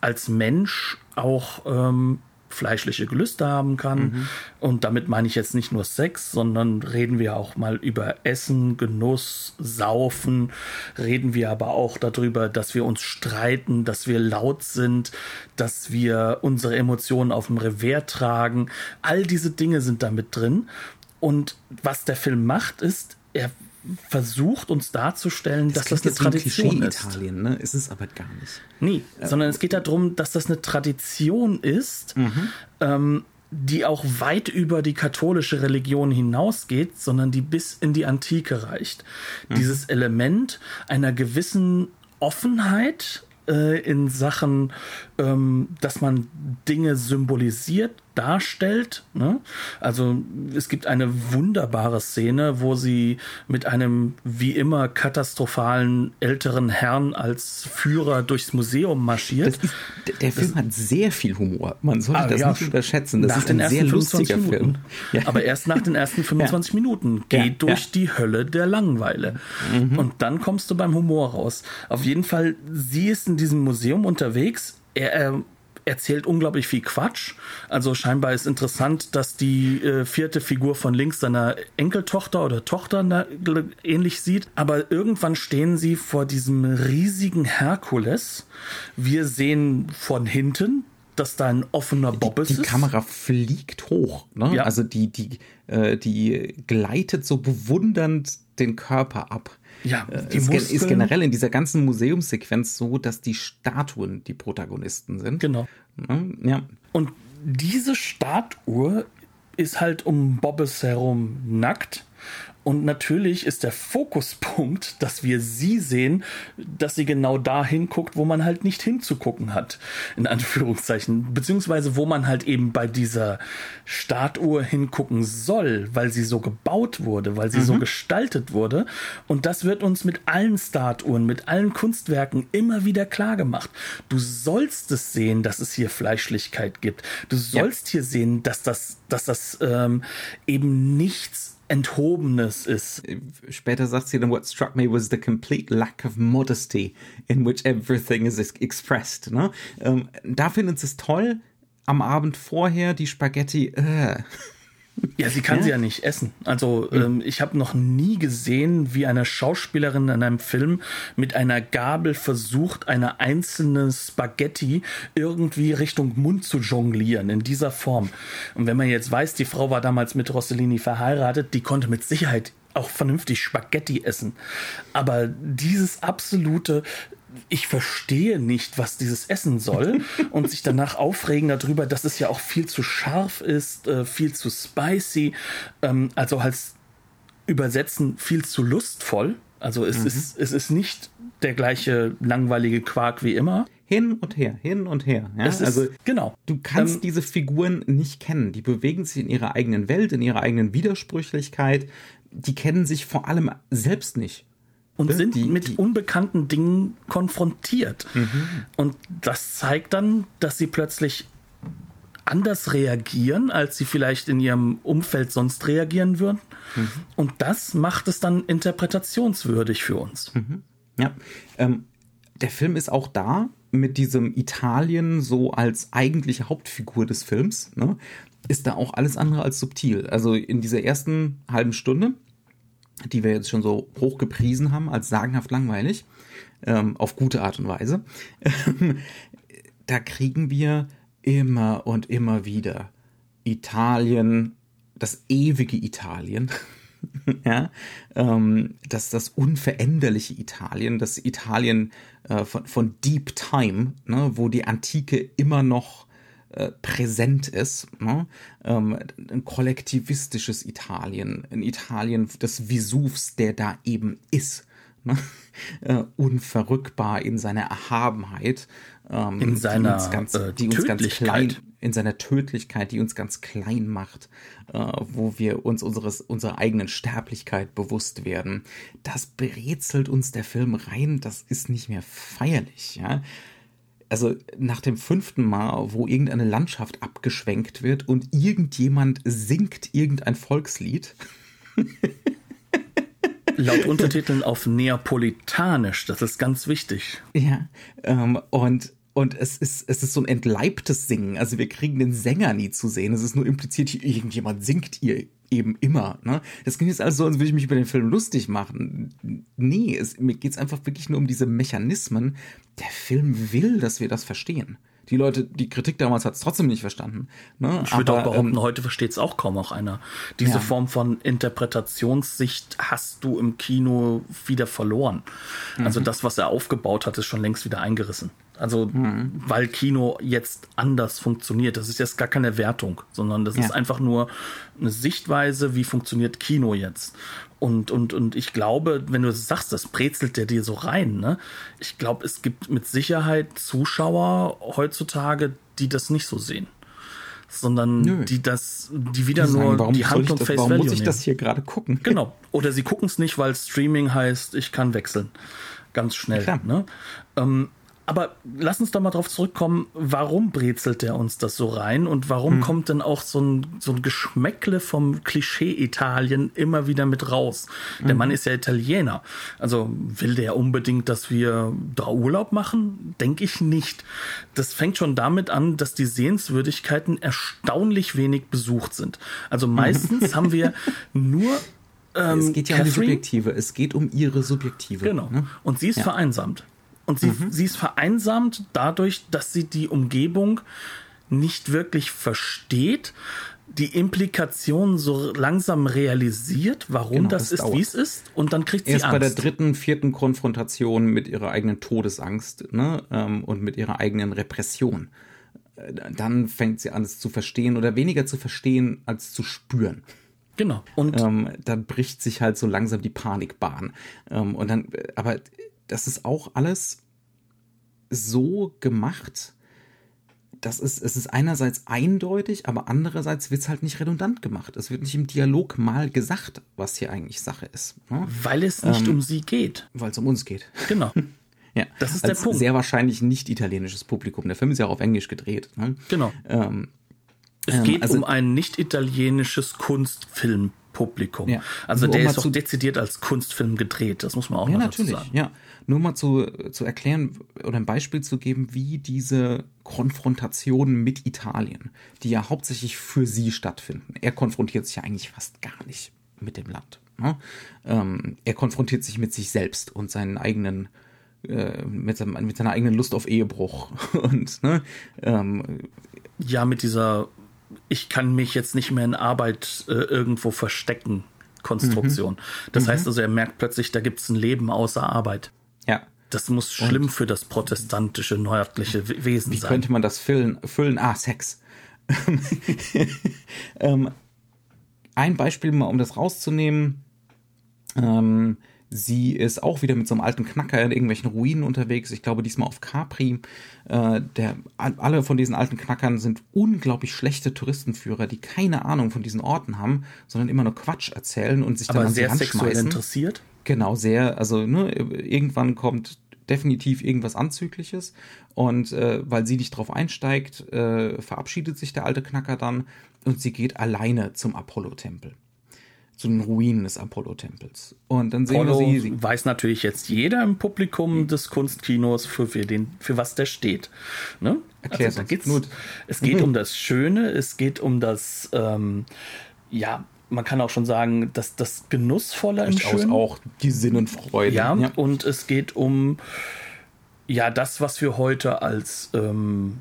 als Mensch auch ähm, fleischliche Gelüste haben kann. Mhm. Und damit meine ich jetzt nicht nur Sex, sondern reden wir auch mal über Essen, Genuss, Saufen. Reden wir aber auch darüber, dass wir uns streiten, dass wir laut sind, dass wir unsere Emotionen auf dem Revers tragen. All diese Dinge sind damit drin. Und was der Film macht, ist, er versucht uns darzustellen, das dass das eine Tradition ist. Italien, ne? Ist es aber gar nicht. Nee, äh, sondern es geht darum, dass das eine Tradition ist, mhm. ähm, die auch weit über die katholische Religion hinausgeht, sondern die bis in die Antike reicht. Mhm. Dieses Element einer gewissen Offenheit äh, in Sachen, ähm, dass man Dinge symbolisiert, darstellt. Ne? Also es gibt eine wunderbare Szene, wo sie mit einem wie immer katastrophalen älteren Herrn als Führer durchs Museum marschiert. Ist, der Film das, hat sehr viel Humor. Man sollte ah, das ja, nicht unterschätzen. Das ist ein sehr lustiger Film. <laughs> Ja. Aber erst nach den ersten 25 <laughs> ja. Minuten geht durch die Hölle der Langweile. Mhm. Und dann kommst du beim Humor raus. Auf jeden Fall, sie ist in diesem Museum unterwegs. Er, er erzählt unglaublich viel Quatsch. Also scheinbar ist interessant, dass die äh, vierte Figur von links seiner Enkeltochter oder Tochter na, ähnlich sieht. Aber irgendwann stehen sie vor diesem riesigen Herkules. Wir sehen von hinten, dass da ein offener Bob ist. Die Kamera fliegt hoch. Ne? Ja. Also die, die, äh, die gleitet so bewundernd den Körper ab. Ja, äh, die es Muskeln. ist generell in dieser ganzen Museumssequenz so, dass die Statuen die Protagonisten sind. Genau. Ja. Und diese Statue ist halt um Bobbes herum nackt und natürlich ist der Fokuspunkt, dass wir sie sehen, dass sie genau da hinguckt, wo man halt nicht hinzugucken hat, in Anführungszeichen. Beziehungsweise wo man halt eben bei dieser Statue hingucken soll, weil sie so gebaut wurde, weil sie mhm. so gestaltet wurde. Und das wird uns mit allen Statuen, mit allen Kunstwerken immer wieder klar gemacht. Du sollst es sehen, dass es hier Fleischlichkeit gibt. Du sollst ja. hier sehen, dass das, dass das ähm, eben nichts Enthobenes ist. Später sagt sie dann, what struck me was the complete lack of modesty in which everything is expressed. Ne? Ähm, da findet sie es toll. Am Abend vorher die Spaghetti. Äh. Ja, sie kann ja. sie ja nicht essen. Also ähm, ich habe noch nie gesehen, wie eine Schauspielerin in einem Film mit einer Gabel versucht, eine einzelne Spaghetti irgendwie Richtung Mund zu jonglieren in dieser Form. Und wenn man jetzt weiß, die Frau war damals mit Rossellini verheiratet, die konnte mit Sicherheit auch vernünftig Spaghetti essen. Aber dieses absolute ich verstehe nicht, was dieses Essen soll <laughs> und sich danach aufregen darüber, dass es ja auch viel zu scharf ist, äh, viel zu spicy, ähm, also halt übersetzen viel zu lustvoll. Also es, mhm. ist, es ist nicht der gleiche langweilige Quark wie immer. Hin und her, hin und her. Ja? Ist, also genau. Du kannst ähm, diese Figuren nicht kennen. Die bewegen sich in ihrer eigenen Welt, in ihrer eigenen Widersprüchlichkeit. Die kennen sich vor allem selbst nicht und sind die, mit die. unbekannten Dingen konfrontiert. Mhm. Und das zeigt dann, dass sie plötzlich anders reagieren, als sie vielleicht in ihrem Umfeld sonst reagieren würden. Mhm. Und das macht es dann interpretationswürdig für uns. Mhm. Ja, ähm, der Film ist auch da mit diesem Italien so als eigentliche Hauptfigur des Films, ne, ist da auch alles andere als subtil. Also in dieser ersten halben Stunde, die wir jetzt schon so hoch gepriesen haben, als sagenhaft langweilig, ähm, auf gute Art und Weise, da kriegen wir immer und immer wieder Italien, das ewige Italien. <laughs> ja, ähm, das, das unveränderliche Italien, das Italien äh, von, von Deep Time, ne, wo die Antike immer noch äh, präsent ist. Ne? Ähm, ein kollektivistisches Italien, ein Italien des Vesuvs, der da eben ist. Ne? <laughs> Äh, unverrückbar in seiner Erhabenheit, ähm, in seiner die uns ganz, äh, die uns ganz klein, in seiner Tödlichkeit, die uns ganz klein macht, äh, wo wir uns unseres, unserer eigenen Sterblichkeit bewusst werden. Das brezelt uns der Film rein, das ist nicht mehr feierlich, ja. Also nach dem fünften Mal, wo irgendeine Landschaft abgeschwenkt wird und irgendjemand singt irgendein Volkslied. <laughs> Laut Untertiteln auf Neapolitanisch, das ist ganz wichtig. Ja, ähm, und und es ist, es ist so ein entleibtes Singen. Also wir kriegen den Sänger nie zu sehen. Es ist nur impliziert, irgendjemand singt ihr eben immer. Ne? Das klingt jetzt also so, als würde ich mich über den Film lustig machen. Nee, es, mir geht es einfach wirklich nur um diese Mechanismen. Der Film will, dass wir das verstehen die Leute, die Kritik damals hat es trotzdem nicht verstanden. Ne? Ich würde auch behaupten, ähm, heute versteht es auch kaum auch einer. Diese ja. Form von Interpretationssicht hast du im Kino wieder verloren. Also mhm. Also das, was er aufgebaut hat, ist schon längst wieder eingerissen. Also, mhm. weil Kino jetzt anders funktioniert. Das ist jetzt gar keine Wertung, sondern das ja. ist einfach nur eine Sichtweise, wie funktioniert Kino jetzt. Und, und, und ich glaube, wenn du sagst, das brezelt der dir so rein, ne? Ich glaube, es gibt mit Sicherheit Zuschauer heutzutage, die das nicht so sehen. Sondern Nö. die das, die wieder die sagen, nur die Handlung das, Face Warum Value muss ich nehmen. das hier gerade gucken? Genau. <laughs> Oder sie gucken es nicht, weil Streaming heißt, ich kann wechseln. Ganz schnell. Ne? Ähm, aber lass uns doch mal drauf zurückkommen, warum brezelt der uns das so rein und warum hm. kommt denn auch so ein, so ein Geschmäckle vom Klischee-Italien immer wieder mit raus? Der mhm. Mann ist ja Italiener. Also will der unbedingt, dass wir da Urlaub machen? Denke ich nicht. Das fängt schon damit an, dass die Sehenswürdigkeiten erstaunlich wenig besucht sind. Also meistens haben wir <laughs> nur ähm, es geht ja Catherine. um die Subjektive. Es geht um ihre Subjektive. Genau. Ne? Und sie ist ja. vereinsamt. Und sie, mhm. sie ist vereinsamt dadurch, dass sie die Umgebung nicht wirklich versteht, die Implikationen so langsam realisiert, warum genau, das, das ist, wie es ist, und dann kriegt sie Erst Angst. bei der dritten, vierten Konfrontation mit ihrer eigenen Todesangst ne, ähm, und mit ihrer eigenen Repression. Äh, dann fängt sie an, es zu verstehen oder weniger zu verstehen als zu spüren. Genau. Und ähm, dann bricht sich halt so langsam die Panikbahn. Ähm, und dann, äh, aber das ist auch alles so gemacht, dass es, es ist einerseits eindeutig, aber andererseits wird es halt nicht redundant gemacht. Es wird nicht im Dialog mal gesagt, was hier eigentlich Sache ist. Ne? Weil es nicht ähm, um sie geht. Weil es um uns geht. Genau. <laughs> ja, das ist Als der Punkt. Sehr wahrscheinlich nicht italienisches Publikum. Der Film ist ja auch auf Englisch gedreht. Ne? Genau. Ähm, es ähm, geht also, um ein nicht italienisches Kunstfilm Publikum. Ja. Also Nur der um ist doch dezidiert als Kunstfilm gedreht, das muss man auch ja, natürlich, sagen. Ja, nur mal zu, zu erklären oder ein Beispiel zu geben, wie diese Konfrontationen mit Italien, die ja hauptsächlich für sie stattfinden. Er konfrontiert sich ja eigentlich fast gar nicht mit dem Land. Ne? Ähm, er konfrontiert sich mit sich selbst und seinen eigenen äh, mit, seinem, mit, seiner eigenen Lust auf Ehebruch <laughs> und ne, ähm, ja mit dieser ich kann mich jetzt nicht mehr in Arbeit äh, irgendwo verstecken Konstruktion. Mhm. Das mhm. heißt also, er merkt plötzlich, da gibt es ein Leben außer Arbeit. Ja. Das muss schlimm Und für das protestantische, nördliche Wesen wie sein. Wie könnte man das füllen? füllen? Ah, Sex. <laughs> ähm, ein Beispiel mal, um das rauszunehmen. Ähm, Sie ist auch wieder mit so einem alten Knacker in irgendwelchen Ruinen unterwegs. Ich glaube, diesmal auf Capri. Äh, der, alle von diesen alten Knackern sind unglaublich schlechte Touristenführer, die keine Ahnung von diesen Orten haben, sondern immer nur Quatsch erzählen und sich Aber dann an sehr sexuell interessiert. Genau, sehr. Also ne, irgendwann kommt definitiv irgendwas Anzügliches. Und äh, weil sie nicht drauf einsteigt, äh, verabschiedet sich der alte Knacker dann und sie geht alleine zum Apollo-Tempel zu den Ruinen des Apollo-Tempels. Und dann sehen Apollo wir sie. Weiß natürlich jetzt jeder im Publikum des Kunstkinos, für, für, den, für was der steht. Ne? Also, da geht's. Es geht <laughs> um das Schöne, es geht um das, ähm, ja, man kann auch schon sagen, dass das Genussvolle im Durchaus Schönen. auch die Sinnenfreude. Ja, und es geht um ja das, was wir heute als ähm,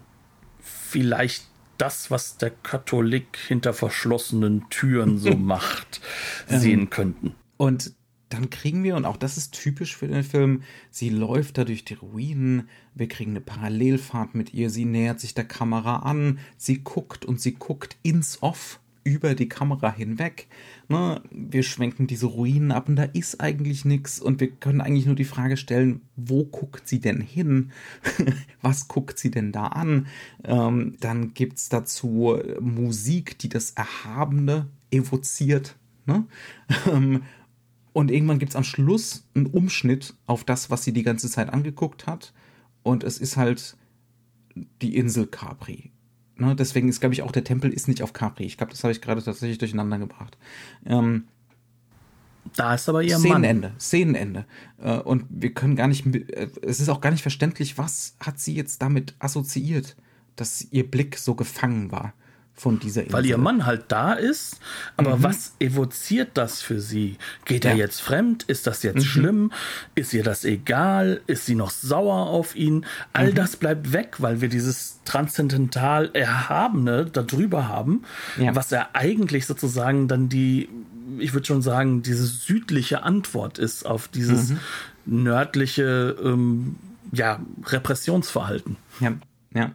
vielleicht das, was der Katholik hinter verschlossenen Türen so <laughs> macht, sehen könnten. Und dann kriegen wir, und auch das ist typisch für den Film, sie läuft da durch die Ruinen, wir kriegen eine Parallelfahrt mit ihr, sie nähert sich der Kamera an, sie guckt und sie guckt ins Off über die Kamera hinweg. Ne? Wir schwenken diese Ruinen ab und da ist eigentlich nichts und wir können eigentlich nur die Frage stellen, wo guckt sie denn hin? <laughs> Was guckt sie denn da an? Ähm, dann gibt es dazu Musik, die das Erhabene evoziert. Ne? Ähm, und irgendwann gibt es am Schluss einen Umschnitt auf das, was sie die ganze Zeit angeguckt hat. Und es ist halt die Insel Capri. Ne, deswegen ist, glaube ich, auch der Tempel ist nicht auf Capri. Ich glaube, das habe ich gerade tatsächlich durcheinander gebracht. Ähm, Da ist aber ihr Mann. Szenenende, Szenenende. Äh, und wir können gar nicht, äh, es ist auch gar nicht verständlich, was hat sie jetzt damit assoziiert, dass ihr Blick so gefangen war von dieser Insel. Weil ihr Mann halt da ist, aber was evoziert das für sie? Geht er Ja. jetzt fremd? Ist das jetzt schlimm? Ist ihr das egal? Ist sie noch sauer auf ihn? All das bleibt weg, weil wir dieses transzendental Erhabene da drüber haben, Ja. was er eigentlich sozusagen dann die, ich würde schon sagen, diese südliche Antwort ist auf dieses nördliche, ähm, ja, Repressionsverhalten. Ja, ja.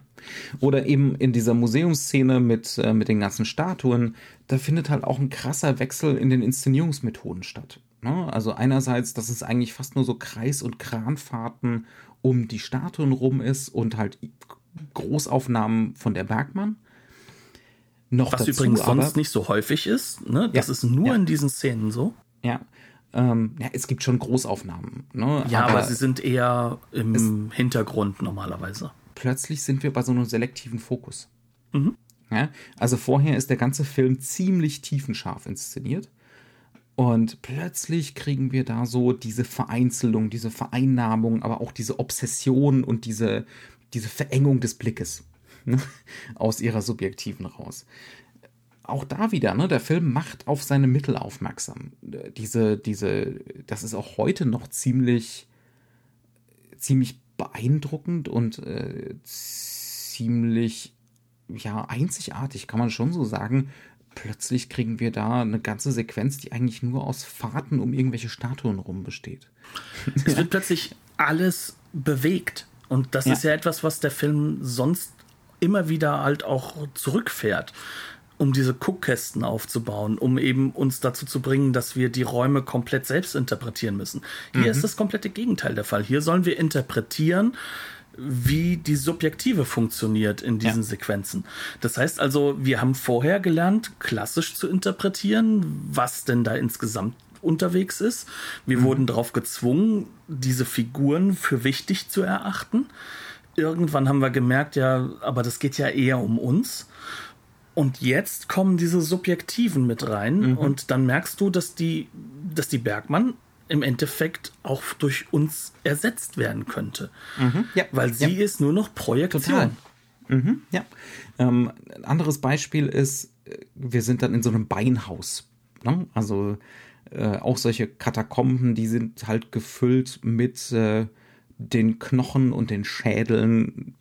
Oder eben in dieser Museumsszene mit, äh, mit den ganzen Statuen, da findet halt auch ein krasser Wechsel in den Inszenierungsmethoden statt. Ne? Also einerseits, dass es eigentlich fast nur so Kreis- und Kranfahrten um die Statuen rum ist und halt Großaufnahmen von der Bergmann. Noch Was dazu übrigens aber, sonst nicht so häufig ist, ne? Das Ja. ist nur Ja. in diesen Szenen so. Ja, ähm, ja, es gibt schon Großaufnahmen. Ne? Ja, aber, sie sind eher im Hintergrund normalerweise. Plötzlich sind wir bei so einem selektiven Fokus. Mhm. Ja, also vorher ist der ganze Film ziemlich tiefenscharf inszeniert. Und plötzlich kriegen wir da so diese Vereinzelung, diese Vereinnahmung, aber auch diese Obsession und diese, diese Verengung des Blickes ne, <laughs> aus ihrer subjektiven raus. Auch da wieder, ne, der Film macht auf seine Mittel aufmerksam. Diese, diese, das ist auch heute noch ziemlich, ziemlich beeindruckend und äh, ziemlich ja einzigartig, kann man schon so sagen. Plötzlich kriegen wir da eine ganze Sequenz, die eigentlich nur aus Fahrten um irgendwelche Statuen rum besteht. Es wird plötzlich alles bewegt. Und das Ja. ist ja etwas, was der Film sonst immer wieder halt auch zurückfährt, um diese Guckkästen aufzubauen, um eben uns dazu zu bringen, dass wir die Räume komplett selbst interpretieren müssen. Hier ist das komplette Gegenteil der Fall. Hier sollen wir interpretieren, wie die Subjektive funktioniert in diesen Ja. Sequenzen. Das heißt also, wir haben vorher gelernt, klassisch zu interpretieren, was denn da insgesamt unterwegs ist. Wir wurden darauf gezwungen, diese Figuren für wichtig zu erachten. Irgendwann haben wir gemerkt, ja, aber das geht ja eher um uns. Und jetzt kommen diese Subjektiven mit rein und dann merkst du, dass die, dass die Bergmann im Endeffekt auch durch uns ersetzt werden könnte. Ja, Weil sie ja. ist nur noch Projektion. Total. Mhm, ja. Ähm, ein anderes Beispiel ist, äh, wir sind dann in so einem Beinhaus. Ne? Also äh, auch solche Katakomben, die sind halt gefüllt mit äh, den Knochen und den Schädeln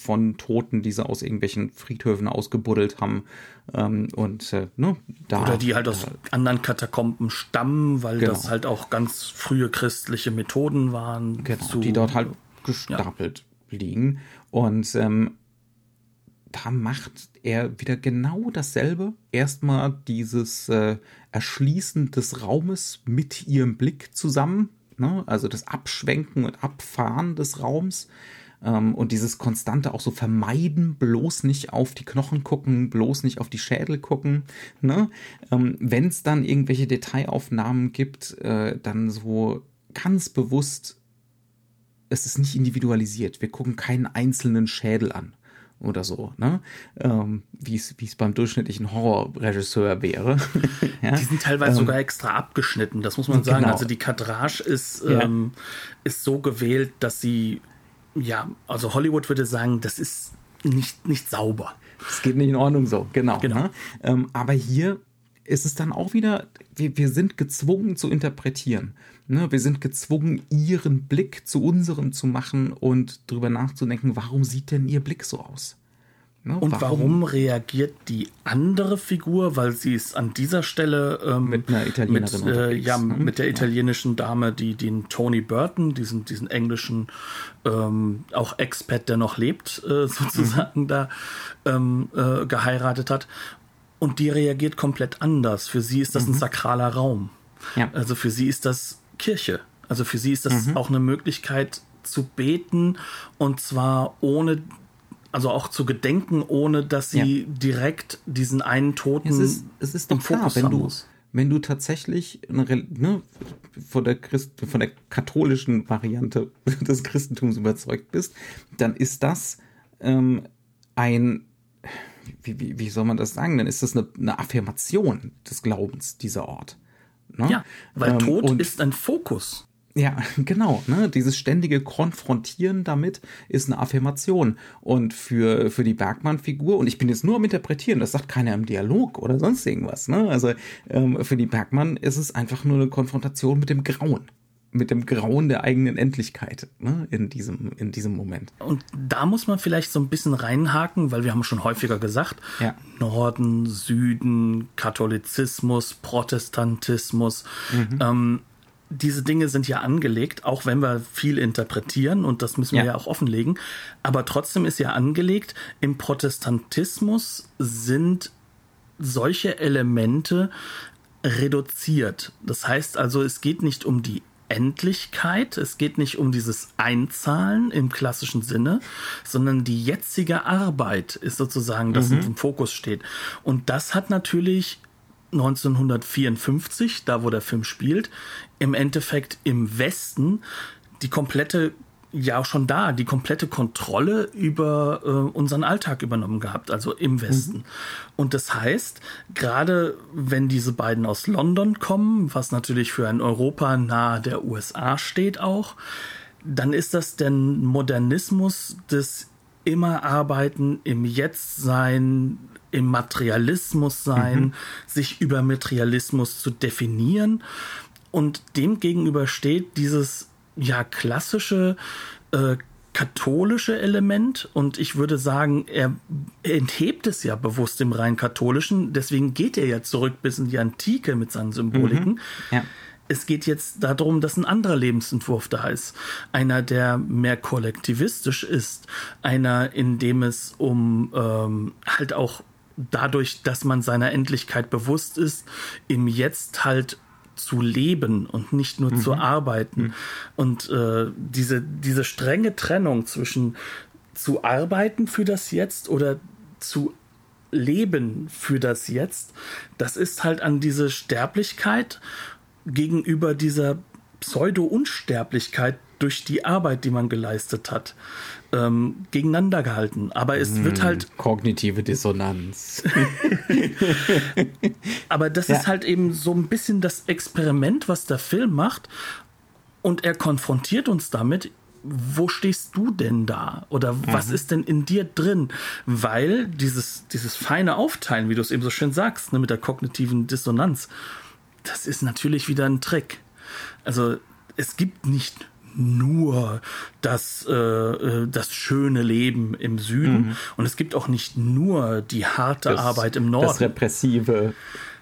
von Toten, die sie aus irgendwelchen Friedhöfen ausgebuddelt haben. Ähm, und äh, ne, da, Oder die halt aus anderen Katakomben stammen, weil Genau. das halt auch ganz frühe christliche Methoden waren. Genau, zu- die dort halt gestapelt liegen. Und ähm, da macht er wieder genau dasselbe. Erstmal dieses äh, Erschließen des Raumes mit ihrem Blick zusammen. Ne? Also das Abschwenken und Abfahren des Raums. Ähm, und dieses konstante auch so vermeiden, bloß nicht auf die Knochen gucken, bloß nicht auf die Schädel gucken. Ne? Ähm, Wenn es dann irgendwelche Detailaufnahmen gibt, äh, dann so ganz bewusst es ist nicht individualisiert. Wir gucken keinen einzelnen Schädel an oder so, ne? Ähm, wie es beim durchschnittlichen Horrorregisseur wäre. <laughs> ja? Die sind teilweise ähm, sogar extra abgeschnitten, das muss man sagen. Genau. Also die Kadrage ist, ja. ähm, ist so gewählt, dass sie, ja, also Hollywood würde sagen, das ist nicht, nicht sauber. Es geht nicht in Ordnung so, genau. genau. Ne? Ähm, aber hier ist es dann auch wieder, wir, wir sind gezwungen zu interpretieren. Ne? Wir sind gezwungen, ihren Blick zu unserem zu machen und darüber nachzudenken, warum sieht denn ihr Blick so aus? Ne? Und warum? warum? reagiert die andere Figur, weil sie ist an dieser Stelle ähm, mit einer Italienerin mit, äh, ja, ne? mit der italienischen Dame, die den Tony Burton, diesen, diesen englischen ähm, auch Expat, der noch lebt, äh, <laughs> sozusagen mhm. da ähm, äh, geheiratet hat. Und die reagiert komplett anders. Für sie ist das mhm. ein sakraler Raum. Ja. Also für sie ist das Kirche. Also für sie ist das mhm. auch eine Möglichkeit zu beten und zwar ohne also auch zu gedenken, ohne dass sie ja. direkt diesen einen Toten es ist, es ist im klar, Fokus wenn du, muss. Wenn du tatsächlich ne, von, der Christ, von der katholischen Variante <laughs> des Christentums überzeugt bist, dann ist das ähm, ein, wie, wie, wie soll man das sagen? Dann ist das eine, eine Affirmation des Glaubens, dieser Ort. Ne? Ja, weil ähm, Tod ist ein Fokus. Ja, <laughs> genau. Ne? Dieses ständige Konfrontieren damit ist eine Affirmation. Und für, für die Bergmann-Figur, und ich bin jetzt nur am Interpretieren, das sagt keiner im Dialog oder sonst irgendwas. Ne? Also ähm, für die Bergmann ist es einfach nur eine Konfrontation mit dem Grauen mit dem Grauen der eigenen Endlichkeit ne, in, diesem, in diesem Moment. Und da muss man vielleicht so ein bisschen reinhaken, weil wir haben schon häufiger gesagt, ja. Norden, Süden, Katholizismus, Protestantismus. Mhm. Ähm, diese Dinge sind ja angelegt, auch wenn wir viel interpretieren und das müssen wir ja, ja auch offenlegen. Aber trotzdem ist ja angelegt, im Protestantismus sind solche Elemente reduziert. Das heißt also, es geht nicht um die Endlichkeit, es geht nicht um dieses Einzahlen im klassischen Sinne, sondern die jetzige Arbeit ist sozusagen, das mhm. im Fokus steht. Und das hat natürlich 1954, da wo der Film spielt, im Endeffekt im Westen die komplette ja schon da die komplette Kontrolle über äh, unseren Alltag übernommen gehabt, also im Westen. Mhm. Und das heißt, gerade wenn diese beiden aus London kommen, was natürlich für ein Europa nahe der USA steht auch, dann ist das der Modernismus des immer arbeiten, im Jetzt sein, im Materialismus sein, mhm. sich über Materialismus zu definieren. Und dem gegenüber steht dieses ja klassische äh, katholische Element und ich würde sagen, er enthebt es ja bewusst im rein katholischen, deswegen geht er ja zurück bis in die Antike mit seinen Symboliken. Mhm. Ja. Es geht jetzt darum, dass ein anderer Lebensentwurf da ist. Einer, der mehr kollektivistisch ist. Einer, in dem es um ähm, halt auch dadurch, dass man seiner Endlichkeit bewusst ist, im Jetzt halt zu leben und nicht nur mhm. zu arbeiten. Mhm. Und äh, diese, diese strenge Trennung zwischen zu arbeiten für das Jetzt oder zu leben für das Jetzt, das ist halt an diese Sterblichkeit gegenüber dieser Pseudo-Unsterblichkeit durch die Arbeit, die man geleistet hat, ähm, gegeneinander gehalten. Aber es hm, wird halt. Kognitive Dissonanz. <laughs> Aber das ja. ist halt eben so ein bisschen das Experiment, was der Film macht. Und er konfrontiert uns damit, wo stehst du denn da? Oder was mhm. ist denn in dir drin? Weil dieses, dieses feine Aufteilen, wie du es eben so schön sagst, ne, mit der kognitiven Dissonanz, das ist natürlich wieder ein Trick. Also es gibt nicht nur das, äh, äh, das schöne Leben im Süden mhm. und es gibt auch nicht nur die harte das, Arbeit im Norden. Das repressive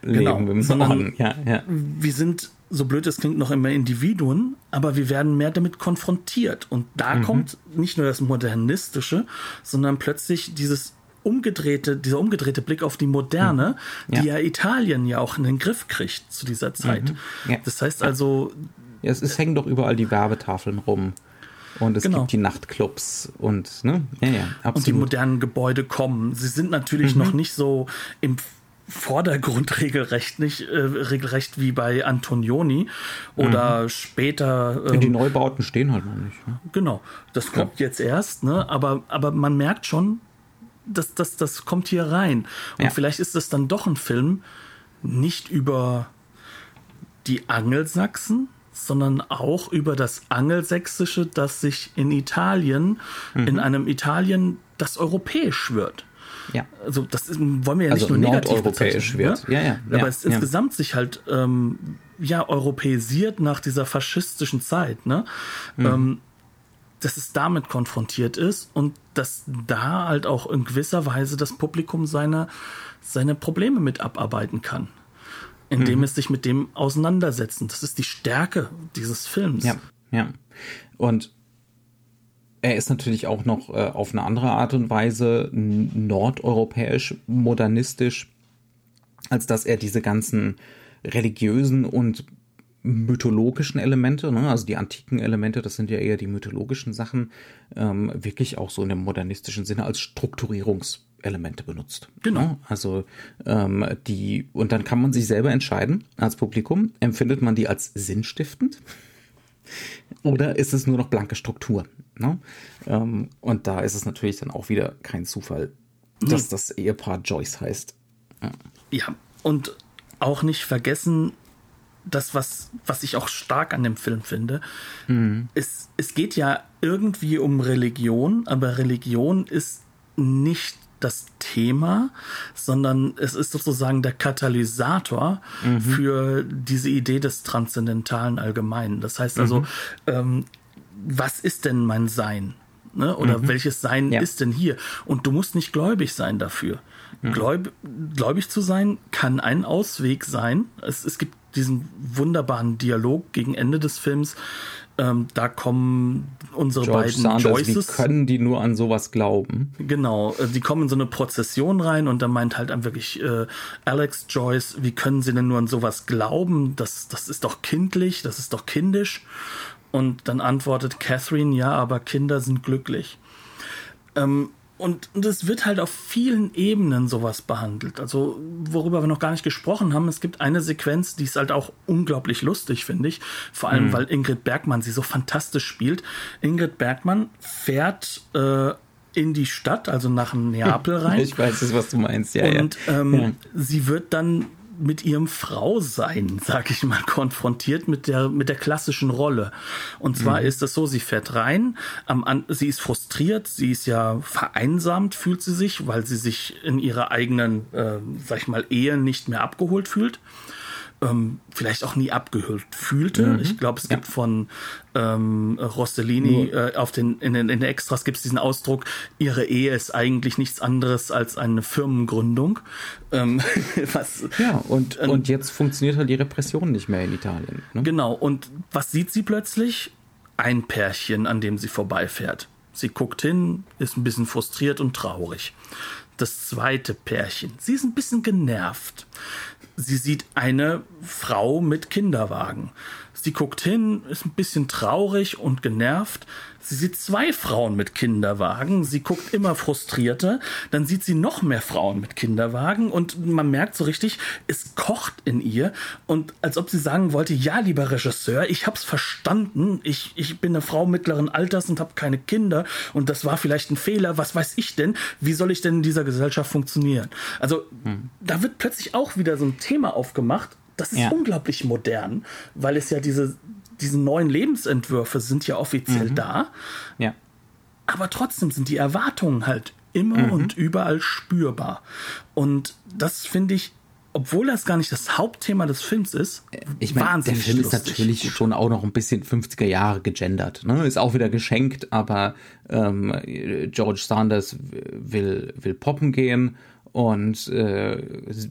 Leben genau, im Norden. Ja, ja. Wir sind, so blöd es klingt, noch immer Individuen, aber wir werden mehr damit konfrontiert. Und da mhm. kommt nicht nur das Modernistische, sondern plötzlich dieses umgedrehte, dieser umgedrehte Blick auf die Moderne, mhm. ja. die ja Italien ja auch in den Griff kriegt zu dieser Zeit. Mhm. Ja. Das heißt also, ja, es, es hängen doch überall die Werbetafeln rum. Und es genau. gibt die Nachtclubs und, ne? Ja, ja, absolut. Und die modernen Gebäude kommen. Sie sind natürlich mhm. noch nicht so im Vordergrund <laughs> regelrecht nicht äh, regelrecht wie bei Antonioni oder mhm. später ähm, die Neubauten stehen halt noch nicht ne? genau das kommt ja. jetzt erst ne aber aber man merkt schon das, das, das kommt hier rein. Und ja. vielleicht ist das dann doch ein Film nicht über die Angelsachsen, sondern auch über das Angelsächsische, das sich in Italien, mhm. in einem Italien, das europäisch wird. Ja. Also das ist, wollen wir ja also nicht nur negativ bezeichnen. Wird. Ne? Ja, ja, Aber ja, es insgesamt sich halt ähm, ja europäisiert nach dieser faschistischen Zeit. Ne? Mhm. Ähm, dass es damit konfrontiert ist und dass da halt auch in gewisser Weise das Publikum seine, seine Probleme mit abarbeiten kann indem mhm. es sich mit dem auseinandersetzt. Das ist die Stärke dieses Films. Ja, ja. Und er ist natürlich auch noch äh, auf eine andere Art und Weise nordeuropäisch modernistisch, als dass er diese ganzen religiösen und mythologischen Elemente, ne, also die antiken Elemente, das sind ja eher die mythologischen Sachen, ähm, wirklich auch so in dem modernistischen Sinne als Strukturierungselemente benutzt. Genau. Also ähm, die, und dann kann man sich selber entscheiden als Publikum, empfindet man die als sinnstiftend oder ist es nur noch blanke Struktur? Ne? Ähm, und da ist es natürlich dann auch wieder kein Zufall, dass mhm. das Ehepaar Joyce heißt. Ja. ja, und auch nicht vergessen, das, was, was ich auch stark an dem Film finde, mhm. es, es geht ja irgendwie um Religion, aber Religion ist nicht das Thema, sondern es ist sozusagen der Katalysator mhm. für diese Idee des Transzendentalen Allgemeinen. Das heißt also, mhm. ähm, was ist denn mein Sein? Ne? Oder mhm. welches Sein ja. ist denn hier? Und du musst nicht gläubig sein dafür. Mhm. Gläub, gläubig zu sein kann ein Ausweg sein. Es, es gibt diesen wunderbaren Dialog gegen Ende des Films. Ähm, da kommen unsere George beiden Sanders, Joyces. Wie können die nur an sowas glauben? Genau, äh, die kommen in so eine Prozession rein und da meint halt wirklich äh, Alex Joyce, wie können sie denn nur an sowas glauben? Das, das ist doch kindlich, das ist doch kindisch. Und dann antwortet Catherine, ja, aber Kinder sind glücklich. Ähm, und, und es wird halt auf vielen Ebenen sowas behandelt. Also, worüber wir noch gar nicht gesprochen haben, es gibt eine Sequenz, die ist halt auch unglaublich lustig, finde ich. Vor allem, mhm. weil Ingrid Bergmann sie so fantastisch spielt. Ingrid Bergmann fährt äh, in die Stadt, also nach Neapel rein. <laughs> Ich weiß was du meinst, ja. Und ja. Ähm, ja. sie wird dann mit ihrem Frausein, sag ich mal, <laughs> konfrontiert mit der, mit der klassischen Rolle. Und zwar mhm. ist es so, sie fährt rein, am, sie ist frustriert, sie ist ja vereinsamt, fühlt sie sich, weil sie sich in ihrer eigenen, äh, sag ich mal, Ehe nicht mehr abgeholt fühlt ähm, vielleicht auch nie abgehüllt fühlte. Mhm. Ich glaube, es gibt von ähm, Rossellini äh, auf den in, den in den Extras gibt es diesen Ausdruck: Ihre Ehe ist eigentlich nichts anderes als eine Firmengründung. Ähm, <laughs> was, ja, und ähm, und jetzt funktioniert halt die Repression nicht mehr in Italien. Ne? Genau. Und was sieht sie plötzlich? Ein Pärchen, an dem sie vorbeifährt. Sie guckt hin, ist ein bisschen frustriert und traurig. Das zweite Pärchen. Sie ist ein bisschen genervt sie sieht eine Frau mit Kinderwagen. Sie guckt hin, ist ein bisschen traurig und genervt. Sie sieht zwei Frauen mit Kinderwagen. Sie guckt immer frustrierter. Dann sieht sie noch mehr Frauen mit Kinderwagen und man merkt so richtig, es kocht in ihr. Und als ob sie sagen wollte, ja, lieber Regisseur, ich hab's verstanden. Ich, ich bin eine Frau mittleren Alters und habe keine Kinder. Und das war vielleicht ein Fehler. Was weiß ich denn? Wie soll ich denn in dieser Gesellschaft funktionieren? Also, hm. da wird plötzlich auch wieder so ein Thema aufgemacht. Das ist ja. unglaublich modern, weil es ja diese diese neuen Lebensentwürfe sind ja offiziell mhm. da. Ja. Aber trotzdem sind die Erwartungen halt immer mhm. und überall spürbar. Und das finde ich obwohl das gar nicht das Hauptthema des Films ist, ich meine, der Film ist natürlich schon auch noch ein bisschen 50er Jahre gegendert. Ne? Ist auch wieder geschenkt, aber ähm, George Sanders will, will poppen gehen und äh,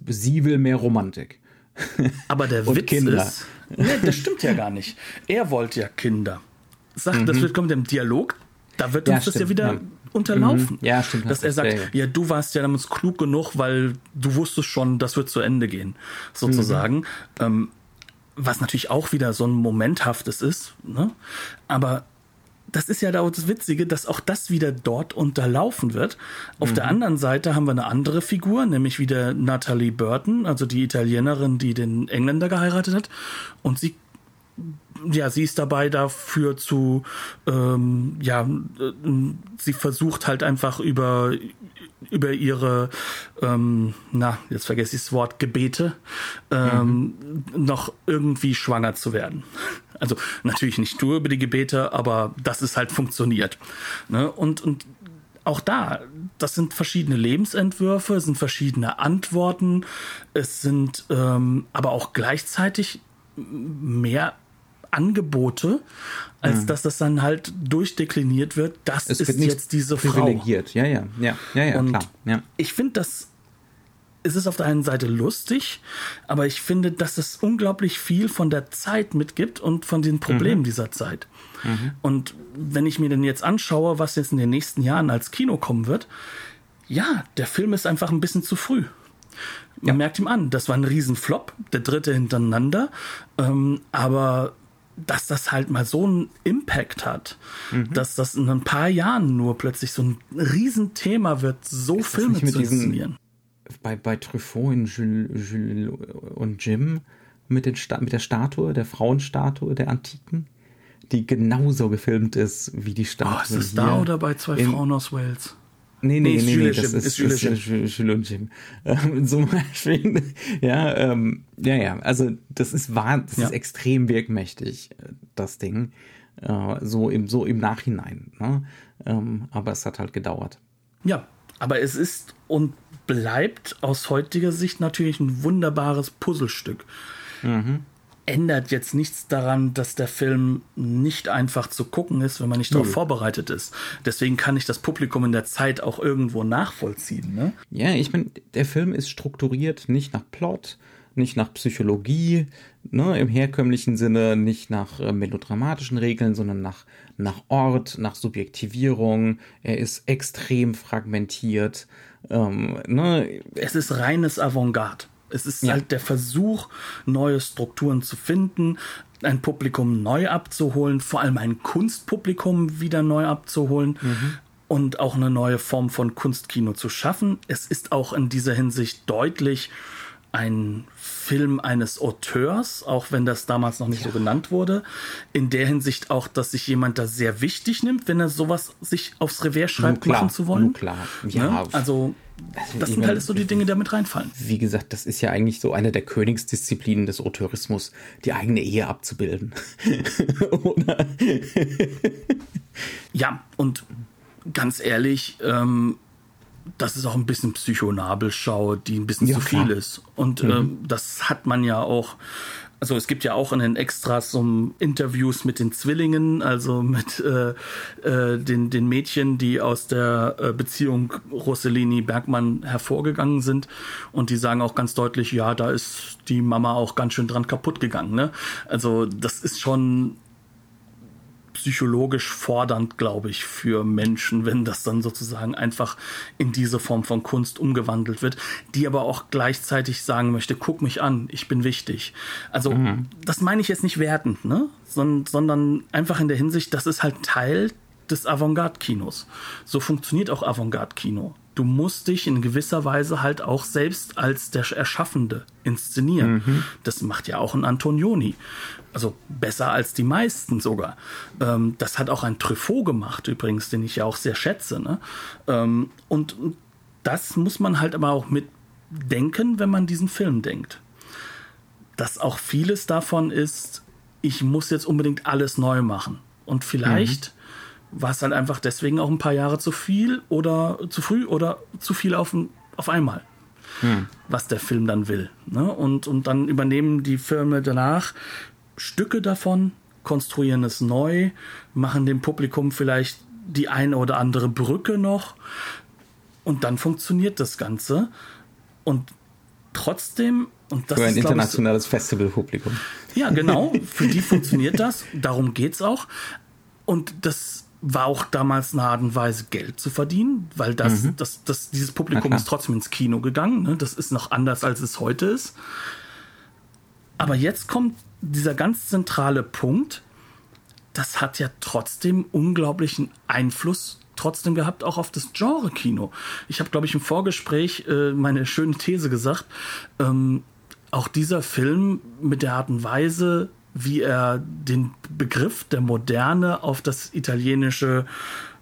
sie will mehr Romantik. <laughs> Aber der Witz Kinder. ist, nee, das stimmt ja gar nicht. Er wollte ja Kinder. Sagt, mhm. das wird kommt im Dialog, da wird uns ja, das ja wieder ja. unterlaufen. Mhm. Ja, stimmt. Dass er sagt, ja, ja, du warst ja damals klug genug, weil du wusstest schon, das wird zu Ende gehen, sozusagen. Mhm. Ähm, was natürlich auch wieder so ein Momenthaftes ist, ne? Aber das ist ja da auch das Witzige, dass auch das wieder dort unterlaufen wird. Auf mhm. der anderen Seite haben wir eine andere Figur, nämlich wieder Natalie Burton, also die Italienerin, die den Engländer geheiratet hat. Und sie ja, sie ist dabei dafür zu, ähm, ja, äh, sie versucht halt einfach über über ihre, ähm, na, jetzt vergesse ich das Wort, Gebete, ähm, mhm. noch irgendwie schwanger zu werden. <laughs> Also natürlich nicht nur über die Gebete, aber dass es halt funktioniert. Ne? Und, und auch da, das sind verschiedene Lebensentwürfe, es sind verschiedene Antworten, es sind ähm, aber auch gleichzeitig mehr Angebote, als mhm. dass das dann halt durchdekliniert wird. Das es ist jetzt diese privilegiert. Frau. Ja, ja, ja, ja, ja, Und klar. Ja. Ich finde das es ist auf der einen Seite lustig, aber ich finde, dass es unglaublich viel von der Zeit mitgibt und von den Problemen mhm. dieser Zeit. Mhm. Und wenn ich mir denn jetzt anschaue, was jetzt in den nächsten Jahren als Kino kommen wird, ja, der Film ist einfach ein bisschen zu früh. Man ja. merkt ihm an, das war ein Riesenflop, der dritte hintereinander, ähm, aber dass das halt mal so einen Impact hat, mhm. dass das in ein paar Jahren nur plötzlich so ein Riesenthema wird, so ist Filme zu inszenieren bei, bei Truffaut in Jules, Jules und Jim mit, den mit der Statue, der Frauenstatue der Antiken, die genauso gefilmt ist wie die Statue. Oh, ist das da oder bei zwei in, Frauen aus Wales? Nee, nee, nee, nee, nee das ist, ist, Jim. Ähm, zum Beispiel, <laughs> ja, ähm, ja, ja, also das ist wahr, das ja. ist extrem wirkmächtig, das Ding, äh, so im, so im Nachhinein, ne? ähm, aber es hat halt gedauert. Ja, aber es ist und bleibt aus heutiger Sicht natürlich ein wunderbares Puzzlestück. Mhm. Ändert jetzt nichts daran, dass der Film nicht einfach zu gucken ist, wenn man nicht darauf vorbereitet ist. Deswegen kann ich das Publikum in der Zeit auch irgendwo nachvollziehen. Ne? Ja, ich meine, der Film ist strukturiert nicht nach Plot, nicht nach Psychologie, ne, im herkömmlichen Sinne, nicht nach äh, melodramatischen Regeln, sondern nach, nach Ort, nach Subjektivierung. Er ist extrem fragmentiert. Ähm, ne. Es ist reines Avantgarde. Es ist ja. halt der Versuch, neue Strukturen zu finden, ein Publikum neu abzuholen, vor allem ein Kunstpublikum wieder neu abzuholen. Mhm und auch eine neue Form von Kunstkino zu schaffen. Es ist auch in dieser Hinsicht deutlich ein Film eines Auteurs, auch wenn das damals noch nicht ja. so genannt wurde. In der Hinsicht auch, dass sich jemand da sehr wichtig nimmt, wenn er sowas sich aufs Revers schreibt, klar, machen zu wollen. Klar. Ja, ja, also das sind halt so die Dinge, die damit reinfallen. Wie gesagt, das ist ja eigentlich so eine der Königsdisziplinen des Auteurismus, die eigene Ehe abzubilden. <laughs> Ja, und ganz ehrlich, ähm, das ist auch ein bisschen Psychonabelschau, die ein bisschen ja, zu viel klar. ist. Und mhm. ähm, das hat man ja auch. Also es gibt ja auch in den Extras so Interviews mit den Zwillingen, also mit äh, äh, den, den Mädchen, die aus der äh, Beziehung Rossellini-Bergmann hervorgegangen sind. Und die sagen auch ganz deutlich, ja, da ist die Mama auch ganz schön dran kaputt gegangen. Ne? Also das ist schon psychologisch fordernd, glaube ich, für Menschen, wenn das dann sozusagen einfach in diese Form von Kunst umgewandelt wird, die aber auch gleichzeitig sagen möchte, guck mich an, ich bin wichtig. Also mhm. das meine ich jetzt nicht wertend, ne? Sondern, sondern einfach in der Hinsicht, das ist halt Teil des Avantgarde-Kinos. So funktioniert auch Avantgarde-Kino du musst dich in gewisser Weise halt auch selbst als der Erschaffende inszenieren. Mhm. Das macht ja auch ein Antonioni. Also besser als die meisten sogar. Ähm, das hat auch ein Truffaut gemacht, übrigens, den ich ja auch sehr schätze. Ne? Ähm, und das muss man halt aber auch mitdenken, wenn man diesen Film denkt. Dass auch vieles davon ist, ich muss jetzt unbedingt alles neu machen. Und vielleicht mhm war es halt einfach deswegen auch ein paar Jahre zu viel oder zu früh oder zu viel auf, auf einmal, hm. was der Film dann will. Ne? Und, und dann übernehmen die Filme danach Stücke davon, konstruieren es neu, machen dem Publikum vielleicht die eine oder andere Brücke noch und dann funktioniert das Ganze. Und trotzdem, und das Für ein ist, internationales Festivalpublikum. Ja, genau, <laughs> für die funktioniert das, darum geht es auch. Und das war auch damals eine Art und Weise, Geld zu verdienen, weil das, mhm. das, das, dieses Publikum ist trotzdem ins Kino gegangen. Ne? Das ist noch anders, als es heute ist. Aber jetzt kommt dieser ganz zentrale Punkt. Das hat ja trotzdem unglaublichen Einfluss trotzdem gehabt, auch auf das Genre-Kino. Ich habe, glaube ich, im Vorgespräch äh, meine schöne These gesagt. Ähm, auch dieser Film mit der Art und Weise, wie er den Begriff der Moderne auf das italienische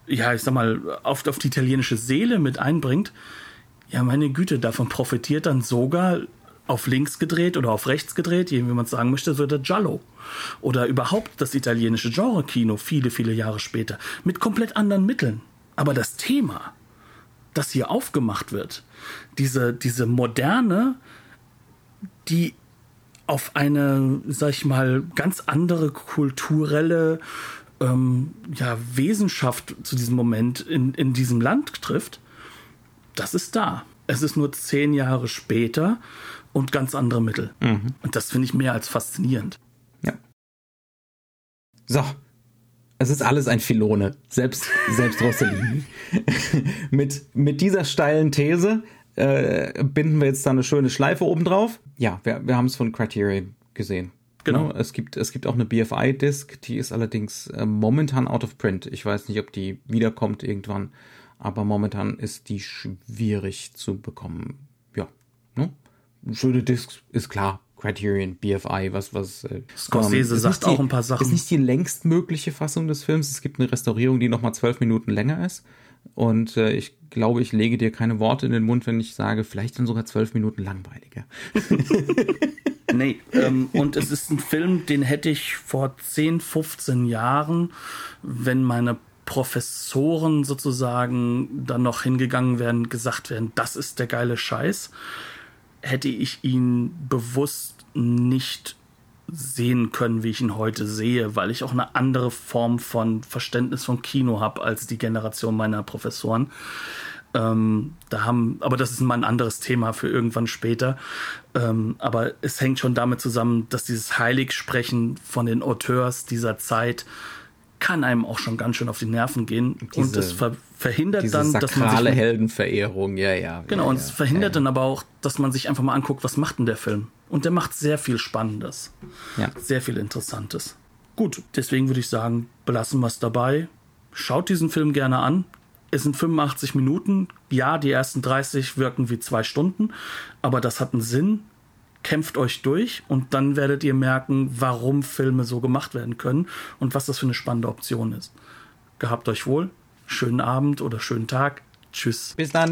ja, ich sag mal, auf, auf die italienische Seele mit einbringt, ja, meine Güte, davon profitiert dann sogar auf links gedreht oder auf rechts gedreht, wie man es sagen möchte, so der Giallo. Oder überhaupt das italienische Genre-Kino viele, viele Jahre später. Mit komplett anderen Mitteln. Aber das Thema, das hier aufgemacht wird, diese, diese moderne, die auf eine, sag ich mal, ganz andere kulturelle ähm, ja, Wesenschaft zu diesem Moment in, in diesem Land trifft, das ist da. Es ist nur zehn Jahre später und ganz andere Mittel. Mhm. Und das finde ich mehr als faszinierend. Ja. So. Es ist alles ein Filone. Selbst, selbst Rossellini. <laughs> mit, mit dieser steilen These äh, binden wir jetzt da eine schöne Schleife oben drauf. Ja, wir, wir haben es von Criterion gesehen. Genau. Ne? Es gibt, es gibt auch eine BFI-Disc, die ist allerdings äh, momentan out of print. Ich weiß nicht, ob die wiederkommt irgendwann, aber momentan ist die schwierig zu bekommen. Ne? Schöne Disc ist klar. Criterion, BFI, was, was. Äh, Scorsese ähm, sagt die, auch ein paar Sachen. Ist nicht die längstmögliche Fassung des Films. Es gibt eine Restaurierung, die nochmal zwölf Minuten länger ist. Und äh, ich glaube, ich lege dir keine Worte in den Mund, wenn ich sage, vielleicht dann sogar zwölf Minuten langweiliger. <laughs> nee, ähm, und es ist ein Film, den hätte ich vor 10, 15 Jahren, wenn meine Professoren sozusagen dann noch hingegangen wären, gesagt wären, das ist der geile Scheiß, hätte ich ihn bewusst nicht sehen können, wie ich ihn heute sehe, weil ich auch eine andere Form von Verständnis von Kino habe als die Generation meiner Professoren. Ähm, da haben, aber das ist mal ein anderes Thema für irgendwann später. Ähm, aber es hängt schon damit zusammen, dass dieses Heiligsprechen von den Auteurs dieser Zeit kann einem auch schon ganz schön auf die Nerven gehen diese, und es ver verhindert dann, dass man sich Heldenverehrung, ja, ja. Genau, ja, und es verhindert ja. dann aber auch, dass man sich einfach mal anguckt, was macht denn der Film? Und der macht sehr viel Spannendes, ja. sehr viel Interessantes. Gut, deswegen würde ich sagen, belassen wir es dabei. Schaut diesen Film gerne an. Es sind 85 Minuten. Ja, die ersten 30 wirken wie zwei Stunden, aber das hat einen Sinn kämpft euch durch und dann werdet ihr merken, warum Filme so gemacht werden können und was das für eine spannende Option ist. Gehabt euch wohl, schönen Abend oder schönen Tag. Tschüss. Bis dann.